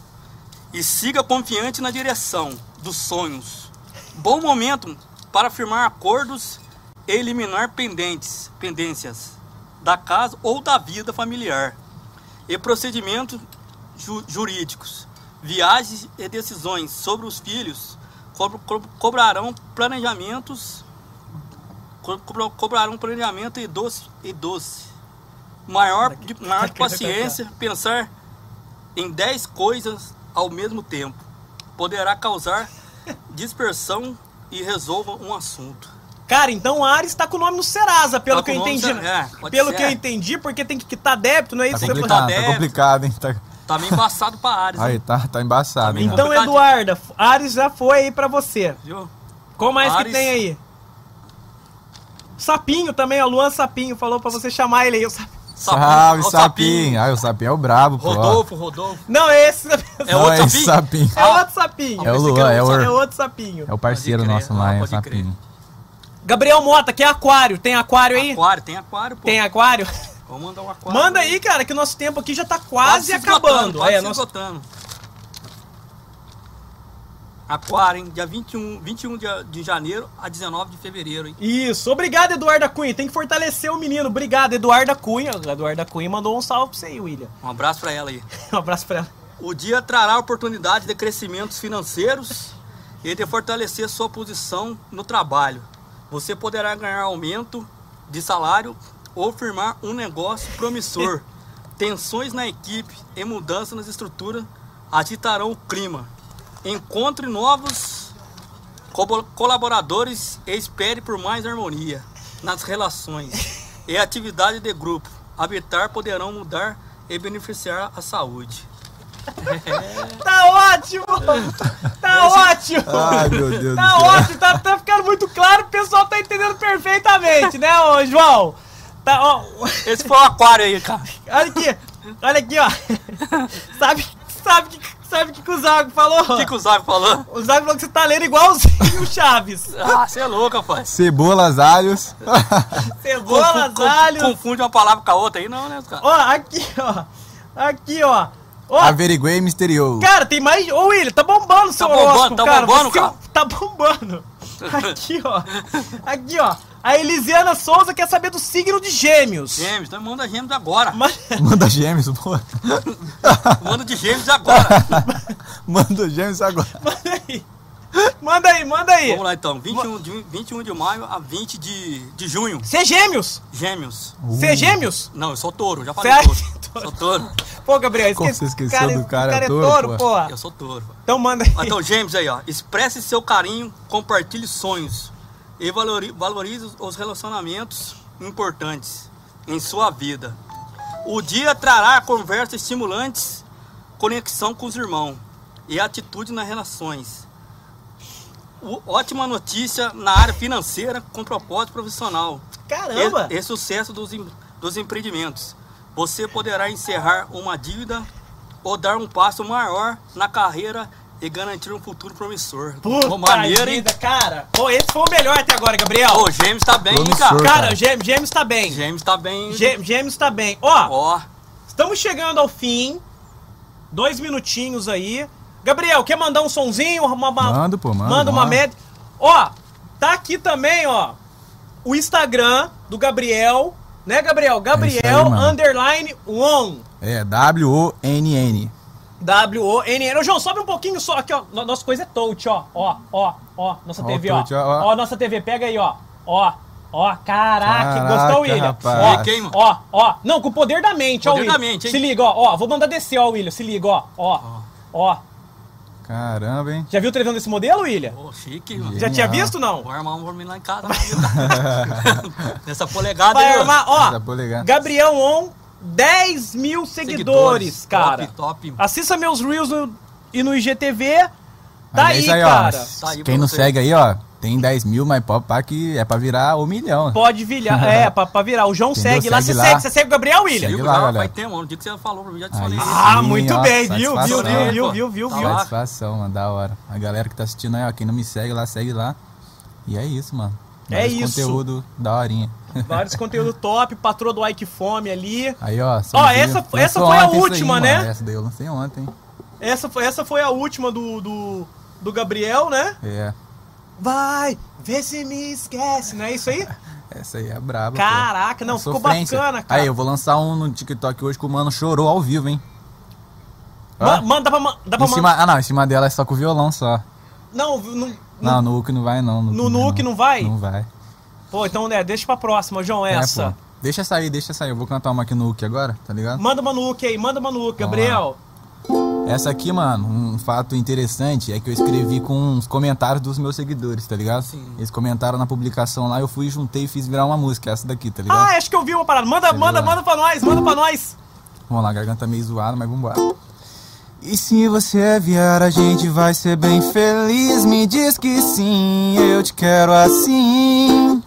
e siga confiante na direção dos sonhos. Bom momento para firmar acordos e eliminar pendentes, pendências da casa ou da vida familiar e procedimentos ju- jurídicos. Viagens e decisões sobre os filhos co- co- cobrarão planejamentos co- cobra- cobrarão planejamento e doce e doce. Maior, de, maior paciência, pensar em 10 coisas ao mesmo tempo. Poderá causar dispersão e resolva um assunto. Cara, então o Ares tá com o nome no Serasa, pelo Tá que eu entendi. é, pelo ser. que eu entendi, porque tem que quitar débito, não é Tá isso? que você complicado, tá complicado, hein? Tá... Tá meio embaçado pra Ares, Aí, tá, tá embaçado, hein? Então. Eduarda, Ares já foi aí pra você. Viu? Qual mais que Ares. tem aí? Sapinho também, ó. Luan Sapinho falou pra você chamar ele aí. o Sapinho. Salve, Ó, o sapinho. Ah, o sapinho é o brabo, pô. Rodolfo, Rodolfo. Não, é esse. *laughs* É Não, outro é sapinho? sapinho. É outro sapinho. É o Esse Luan, aqui é é o o, É outro sapinho. é o parceiro nosso lá, é o sapinho. Gabriel Mota, que é aquário. Tem aquário aí? Aquário, tem aquário, pô. Tem aquário? Vamos mandar um aquário. Manda aí, cara, que o nosso tempo aqui já tá quase se esgotando, acabando. quase É, se nosso... esgotando. Aquário, hein? Dia 21, 21 de, de janeiro a 19 de fevereiro, hein? Isso. Obrigado, Eduarda Cunha. Tem que fortalecer o menino. Obrigado, Eduarda Cunha. A Eduarda Cunha mandou um salve pra você aí, William. Um abraço pra ela aí. *laughs* Um abraço pra ela. O dia trará oportunidades de crescimentos financeiros e de fortalecer sua posição no trabalho. Você poderá ganhar aumento de salário ou firmar um negócio promissor. *laughs* Tensões na equipe e mudanças nas estruturas agitarão o clima. Encontre novos co- colaboradores e espere por mais harmonia nas relações e atividade de grupo. Habitar poderão mudar e beneficiar a saúde. *laughs* Tá ótimo! Tá ótimo! Ai, meu Deus Tá do céu. ótimo, tá, tá ficando muito claro, o pessoal tá entendendo perfeitamente, né, ô João? Tá, ó, Esse foi o aquário aí, cara. olha aqui, olha aqui, ó. *laughs* Sabe, sabe que, sabe o que, que o Zago falou? O que, que o Zago falou? O Zago falou que você tá lendo igualzinho o Chaves. *laughs* Ah, você é louco, rapaz. Cebolas, alhos. Cebola, Confu- alho. Confunde uma palavra com a outra aí, não, né, cara? Ó, aqui, ó. Aqui, ó. Ó, Averiguei misterioso. Cara, tem mais. Ô, William, tá bombando o seu Tá bombando, horóscopo, tá cara. bombando, cara? Tá bombando. *laughs* Aqui, ó. Aqui, ó. A Elisiana Souza quer saber do signo de gêmeos. Gêmeos, então manda gêmeos agora. Mas- *laughs* Manda gêmeos, pô. *laughs* Manda de gêmeos agora. *laughs* Manda gêmeos agora. Manda aí. Manda aí, manda aí. Vamos lá então, 21 de, 21 de maio a 20 de, de junho. Você é gêmeos? Gêmeos. Você é gêmeos? Não, eu sou touro, já falei é touro. Sou touro. Pô, Gabriel, esqueci. você esqueceu do cara, o cara é touro, touro, pô? Eu sou touro. Então manda aí. Ah, Então, gêmeos aí, ó. Expresse seu carinho, compartilhe sonhos e valori- valorize os relacionamentos importantes em sua vida. O dia trará conversas estimulantes, conexão com os irmãos e atitude nas relações. O- ótima notícia na área financeira com propósito profissional Caramba. e, e sucesso dos, dos empreendimentos. Você poderá encerrar uma dívida ou dar um passo maior na carreira e garantir um futuro promissor. Puta Pô, maneiro, hein? vida, cara. Pô, esse foi o melhor até agora, Gabriel. Ô, Gêmeos tá bem, hein, Promissor. cara? cara, cara. gêmeos, gêmeos tá bem. Gêmeos tá bem. Gê- Gêmeos tá bem. Ó, Ó, estamos chegando ao fim. Dois minutinhos aí. Gabriel, quer mandar um sonzinho? Uma, uma- Manda, pô, manda, Manda uma média. Ó, tá aqui também, ó. O Instagram do Gabriel. Né, Gabriel? Gabriel É mano. underline one. É, W-O-N-N. W-O-N-N. Ô, João, sobe um pouquinho só. Aqui, ó. No- Nossa coisa é touch, ó. Ó, ó, ó. Nossa Ó, TV, ó. touch, ó, ó. Ó, nossa TV, pega aí, ó. Ó, ó. Caraca, Caraca, gostou, William? rapaz. Ó, Queima. ó, ó. Não, com o poder da mente, ó, Poder William. da mente, hein? Se liga, ó. Ó, vou mandar descer, ó, William. Se liga, ó. Ó, ó. Caramba, hein? Já viu televisão desse modelo, William? Pô, chique, mano. Já tinha visto, não? Vou armar um pra mim lá em casa. *laughs* Nessa polegada Vai aí, ó. armar, ó. Ligar. Gabriel On, 10 mil seguidores, cara. Top, top. Assista meus Reels no- e no IGTV. Tá é aí, isso ó. cara. Tá aí Quem não segue aí, ó, tem 10 mil, mas pá que é pra virar um milhão. Pode virar. *laughs* É, pra, pra virar. O João Entendeu? segue lá. Você Segue segue, lá. você segue o Gabriel William? Segue lá, galera. Vai ter, mano. O dia que você falou pra mim, já te Aí falei. sim. Ah, Sim, muito ó, bem, viu? Viu, viu, viu, viu, viu, Tá viu. lá. Satisfação, mano, da hora. A galera que tá assistindo aí, ó, quem não me segue lá, segue lá. E é isso, mano. É Vários isso. conteúdo da horinha. Vários conteúdo top, patroa do Ike Fome ali. Aí, ó. Ó, essa- essa foi a última, aí, né? mano. Essa daí eu lancei ontem. Essa foi, essa foi a última do, do, do Gabriel, né? É. Vai, vê se me esquece, não é isso aí? *laughs* Essa aí é braba. pô. Caraca, não, ficou Sofrência. bacana, cara. Aí, eu vou lançar um no TikTok hoje que o mano chorou ao vivo, hein? Mano, dá pra, dá pra man- cima, ah, não, em cima dela é só com violão só. Não, no, Não, no Uke não vai, não. No Nuke não vai? Não vai. Pô, então, né, deixa pra próxima, João, essa. É. Deixa sair, deixa sair. Eu vou cantar uma aqui no Uke agora, tá ligado? manda uma nuke aí, manda uma nuke, Gabriel. Essa aqui, mano, um fato interessante é que eu escrevi com uns comentários dos meus seguidores, tá ligado? Sim. Eles comentaram na publicação lá, eu fui, juntei e fiz virar uma música, essa daqui, tá ligado? Ah, acho que eu vi uma parada. Manda, Sei manda, lá. manda pra nós, manda pra nós. Vamos lá, a garganta meio zoada, mas vambora. E se você vier, a gente vai ser bem feliz. Me diz que sim, eu te quero assim.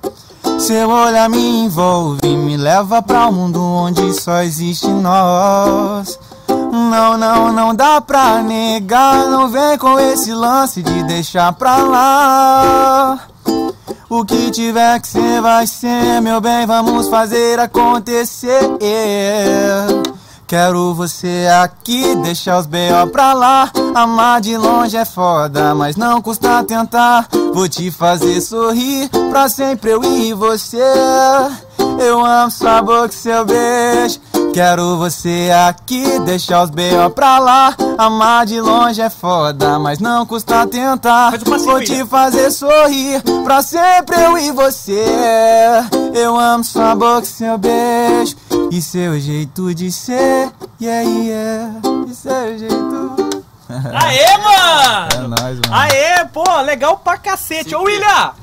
Seu olhar me envolve, me leva pra um mundo onde só existe nós. Não, não, não dá pra negar. Não vem com esse lance de deixar pra lá. O que tiver que ser, vai ser, meu bem, vamos fazer acontecer. Quero você aqui, deixar os B.O. pra lá. Amar de longe é foda, mas não custa tentar. Vou te fazer sorrir, pra sempre eu e você. Eu amo sua boca e seu beijo. Quero você aqui, deixar os B.O. pra lá. Amar de longe é foda, mas não custa tentar. Vou te fazer sorrir, pra sempre eu e você. Eu amo sua boca e seu beijo. E seu jeito de ser, yeah, yeah. E seu jeito. *laughs* Aê, mano! É nóis, mano. Aê, pô, legal pra cacete. Ô, William!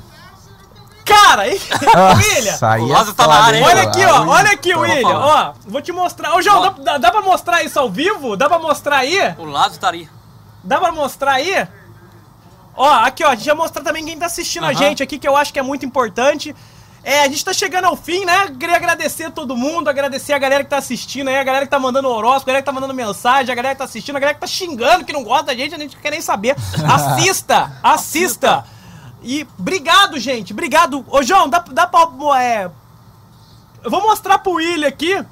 Cara, hein? *laughs* William! Aí O é Lázaro tá na área, hein, hein? Olha aqui, ó, olha aqui, William, vou ó, vou te mostrar. Ô, João, dá, dá- pra mostrar isso ao vivo? Dá pra mostrar aí? O Lázaro tá ali. Dá pra mostrar aí? Ó, aqui, ó, a gente vai mostrar também quem tá assistindo a Aham. gente aqui, que eu acho que é muito importante. É, a gente tá chegando ao fim, né? Queria agradecer a todo mundo, agradecer a galera que tá assistindo aí, a galera que tá mandando horóscopo, a galera que tá mandando mensagem, a galera que tá assistindo, a galera que tá xingando, que não gosta da gente, a gente não quer nem saber. *laughs* Assista, assista. E obrigado, gente, obrigado. Ô, João, dá, dá pra... É, eu vou mostrar pro William aqui,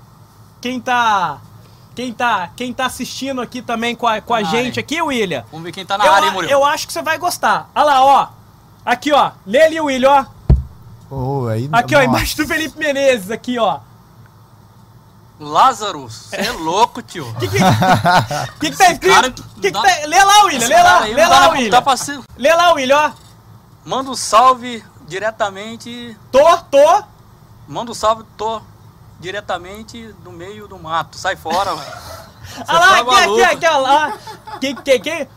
quem tá... Quem tá, quem tá assistindo aqui também com a, com a Na gente área. aqui, William. Vamos ver quem tá na Eu, área, hein, Murilo? eu acho que você vai gostar. Olha lá, ó. Aqui, ó. Lê ali, William, ó. Ô, aí, Aqui, ó, nossa. embaixo do Felipe Menezes, aqui, ó. Lázaro, você é louco, tio. O que que, que, que tá escrito? cara Que que dá- tá... Lê lá, William, lê lá, lê lá, William. dá pra ser... Lê lá, William, ó. Manda um salve diretamente... Tô, tô. Manda um salve, tô diretamente do meio do mato. Sai fora, mano. *laughs* Você Olha lá, tá aqui, aqui, aqui, ó lá. Que, que, que?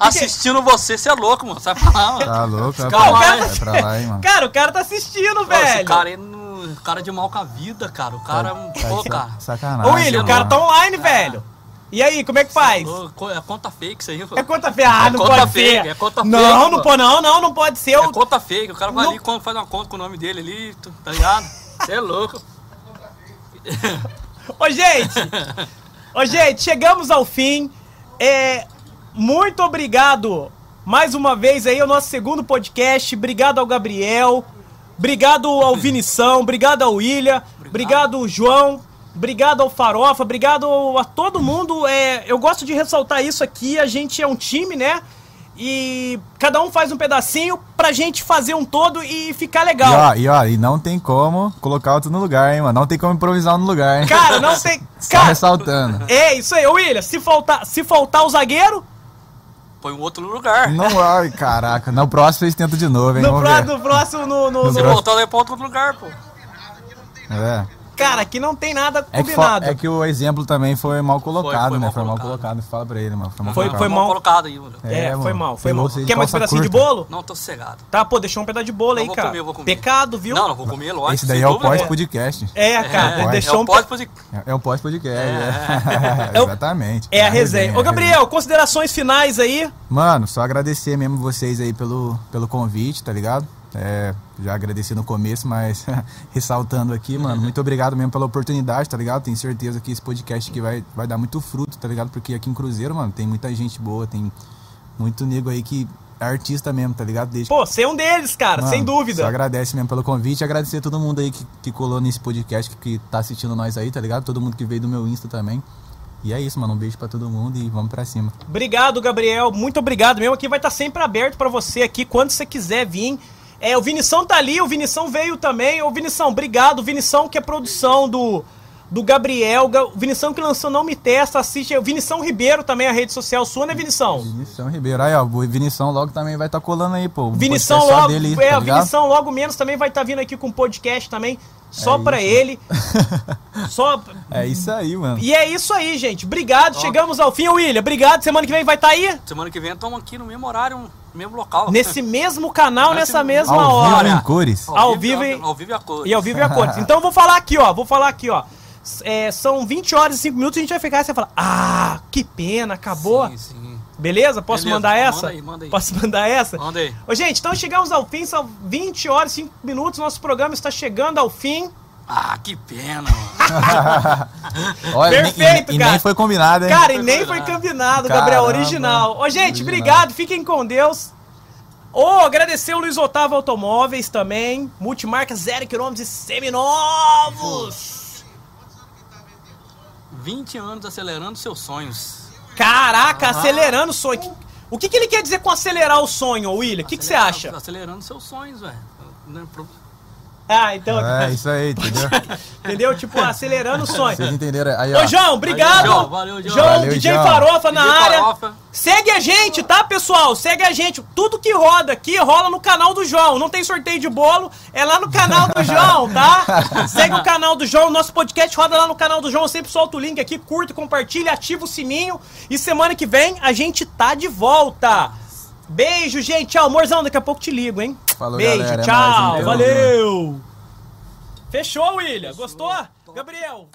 Assistindo você, você é louco, mano. Sai pra lá, mano. Tá louco, vai Calma, pra, né? vai pra lá, hein, mano. Cara, o cara tá assistindo, Pô, velho. Esse cara aí, no... cara de mal com a vida, cara. O cara, Tá pô, de cara. Sacanagem. Ô, William, o cara tá online, velho. E aí, como é que faz? É conta fake isso aí. É conta fake. Ah, É não conta pode fake, ser. é conta não, fake, não pô. pode, não, não, não pode ser. É conta fake. O cara vai Não- ali e faz uma conta com o nome dele ali, tá ligado? Você é louco. *laughs* Ô, gente! Ô, gente, chegamos ao fim. É, muito obrigado mais uma vez aí ao nosso segundo podcast. Obrigado ao Gabriel. Obrigado ao Vinição. Obrigado ao William. Obrigado ao João. Obrigado ao Farofa. Obrigado a todo mundo. É, eu gosto de ressaltar isso aqui. A gente é um time, né? E cada um faz um pedacinho pra gente fazer um todo e ficar E legal. ó, e ó, e não tem como colocar outro no lugar, hein, mano. Não tem como improvisar um no lugar, hein. Cara, não *laughs* tem. Só Cara, ressaltando. é isso aí, ô William. Se faltar, se faltar o zagueiro, Põe um outro no lugar. Não, ai, caraca. No próximo vocês tentam de novo, hein. no, pró- no próximo, no. no- No Se no- voltar, pra outro lugar, pô. É. Cara, aqui não tem nada É que, combinado. é que o exemplo também foi mal colocado, foi né? mal foi mal colocado. colocado. Fala pra ele, mano. Foi mal Foi- colocado. foi mal- colocado aí, mano. É, É, foi mano. mal, foi Foi mal. você de Quer mais um pedacinho de curta. bolo? Não, tô sossegado. Tá, pô, deixou um pedaço de bolo Não, aí, vou cara. comer, vou comer. Pecado, viu? Não, não vou comer, lógico. Esse daí é o pós-podcast. É, cara, É, deixou É um É, é o pós-podcast. É É. Exatamente. É a resenha. Ô, Gabriel, considerações finais aí. Mano, só agradecer mesmo vocês aí pelo, pelo convite, tá ligado? É, já agradeci no começo, mas *laughs* ressaltando aqui, mano, muito obrigado mesmo pela oportunidade, tá ligado? Tenho certeza que esse podcast aqui vai, vai dar muito fruto, tá ligado? Porque aqui em Cruzeiro, mano, tem muita gente boa, tem muito nego aí que é artista mesmo, tá ligado? Desde Pô, você é um deles, cara, Mano, sem Só dúvida. agradece mesmo pelo convite agradecer a todo mundo aí que, que colou nesse podcast, que, que tá assistindo nós aí, tá ligado? Todo mundo que veio do meu Insta também. E é isso, mano. Um beijo pra todo mundo e vamos pra cima. Obrigado, Gabriel. Muito obrigado mesmo. Aqui vai estar sempre aberto pra você aqui, quando você quiser vir. É, o Vinição tá ali, o Vinição veio também. Ô, Vinição, obrigado. O Vinição que é produção do, do Gabriel. Ga- O Vinição que lançou Não Me Testa, assiste. O Vinição Ribeiro também, a rede social sua, né, Vinição? Vinição Ribeiro. Aí, ó, o Vinição logo também vai estar colando aí, pô. Vinição logo, dele, é, tá? Vinição logo menos também vai estar vindo aqui com podcast também, só É pra isso. ele. *laughs* só *laughs* É isso aí, mano. E é isso aí, gente. Obrigado. Chegamos ao fim, William. Obrigado. Semana que vem vai estar aí Semana que vem estamos aqui no mesmo horário, no mesmo local. nesse *laughs* mesmo canal, Nesse nessa mesma Ao hora. vivo em cores. ao vivo e- Ao vivo e a cor. E ao vivo e a cores. Então eu vou falar aqui, ó. Vou falar aqui, ó. É, são 20 horas e 5 minutos e a gente vai ficar e você fala: Ah, que pena, acabou. Sim, sim. Beleza? Posso Beleza, mandar manda essa? aí, manda aí. Posso mandar essa? Manda aí. Ô, gente, então chegamos ao fim, são 20 horas e 5 minutos. Nosso programa está chegando ao fim. Ah, que pena, mano. *laughs* Olha, Perfeito, e, e cara. nem foi combinado, hein? Cara, e nem foi combinado. combinado, Gabriel, Caramba. original. Ô, gente, Original. obrigado, fiquem com Deus. Ô, agradecer o Luiz Otávio Automóveis também. Multimarca zero quilômetros e seminovos. 20 anos acelerando seus sonhos. Caraca, acelerando o sonho. O que, que ele quer dizer com acelerar o sonho, William? O que, que você acha? Acelerando seus sonhos, velho. Ah, então. É, isso aí, entendeu? *laughs* Entendeu? Tipo, acelerando o sonho. Vocês entenderam? Aí, ó. Ô, João, obrigado. Valeu, João. Valeu, João. João, Valeu, DJ João. Farofa na DJ área. Farofa. Segue a gente, tá, pessoal? Segue a gente. Tudo que roda aqui rola no canal do João. Não tem sorteio de bolo, é lá no canal do João, tá? *laughs* Segue o canal do João. Nosso podcast roda lá no canal do João. Eu sempre solto o link aqui, curta, compartilha, ativa o sininho. E semana que vem a gente tá de volta. Beijo, gente. Tchau, amorzão. Daqui a pouco te ligo, hein? Falou, Beijo, galera. É tchau. nóis, então. Valeu. Fechou, William. Gostou? Gabriel.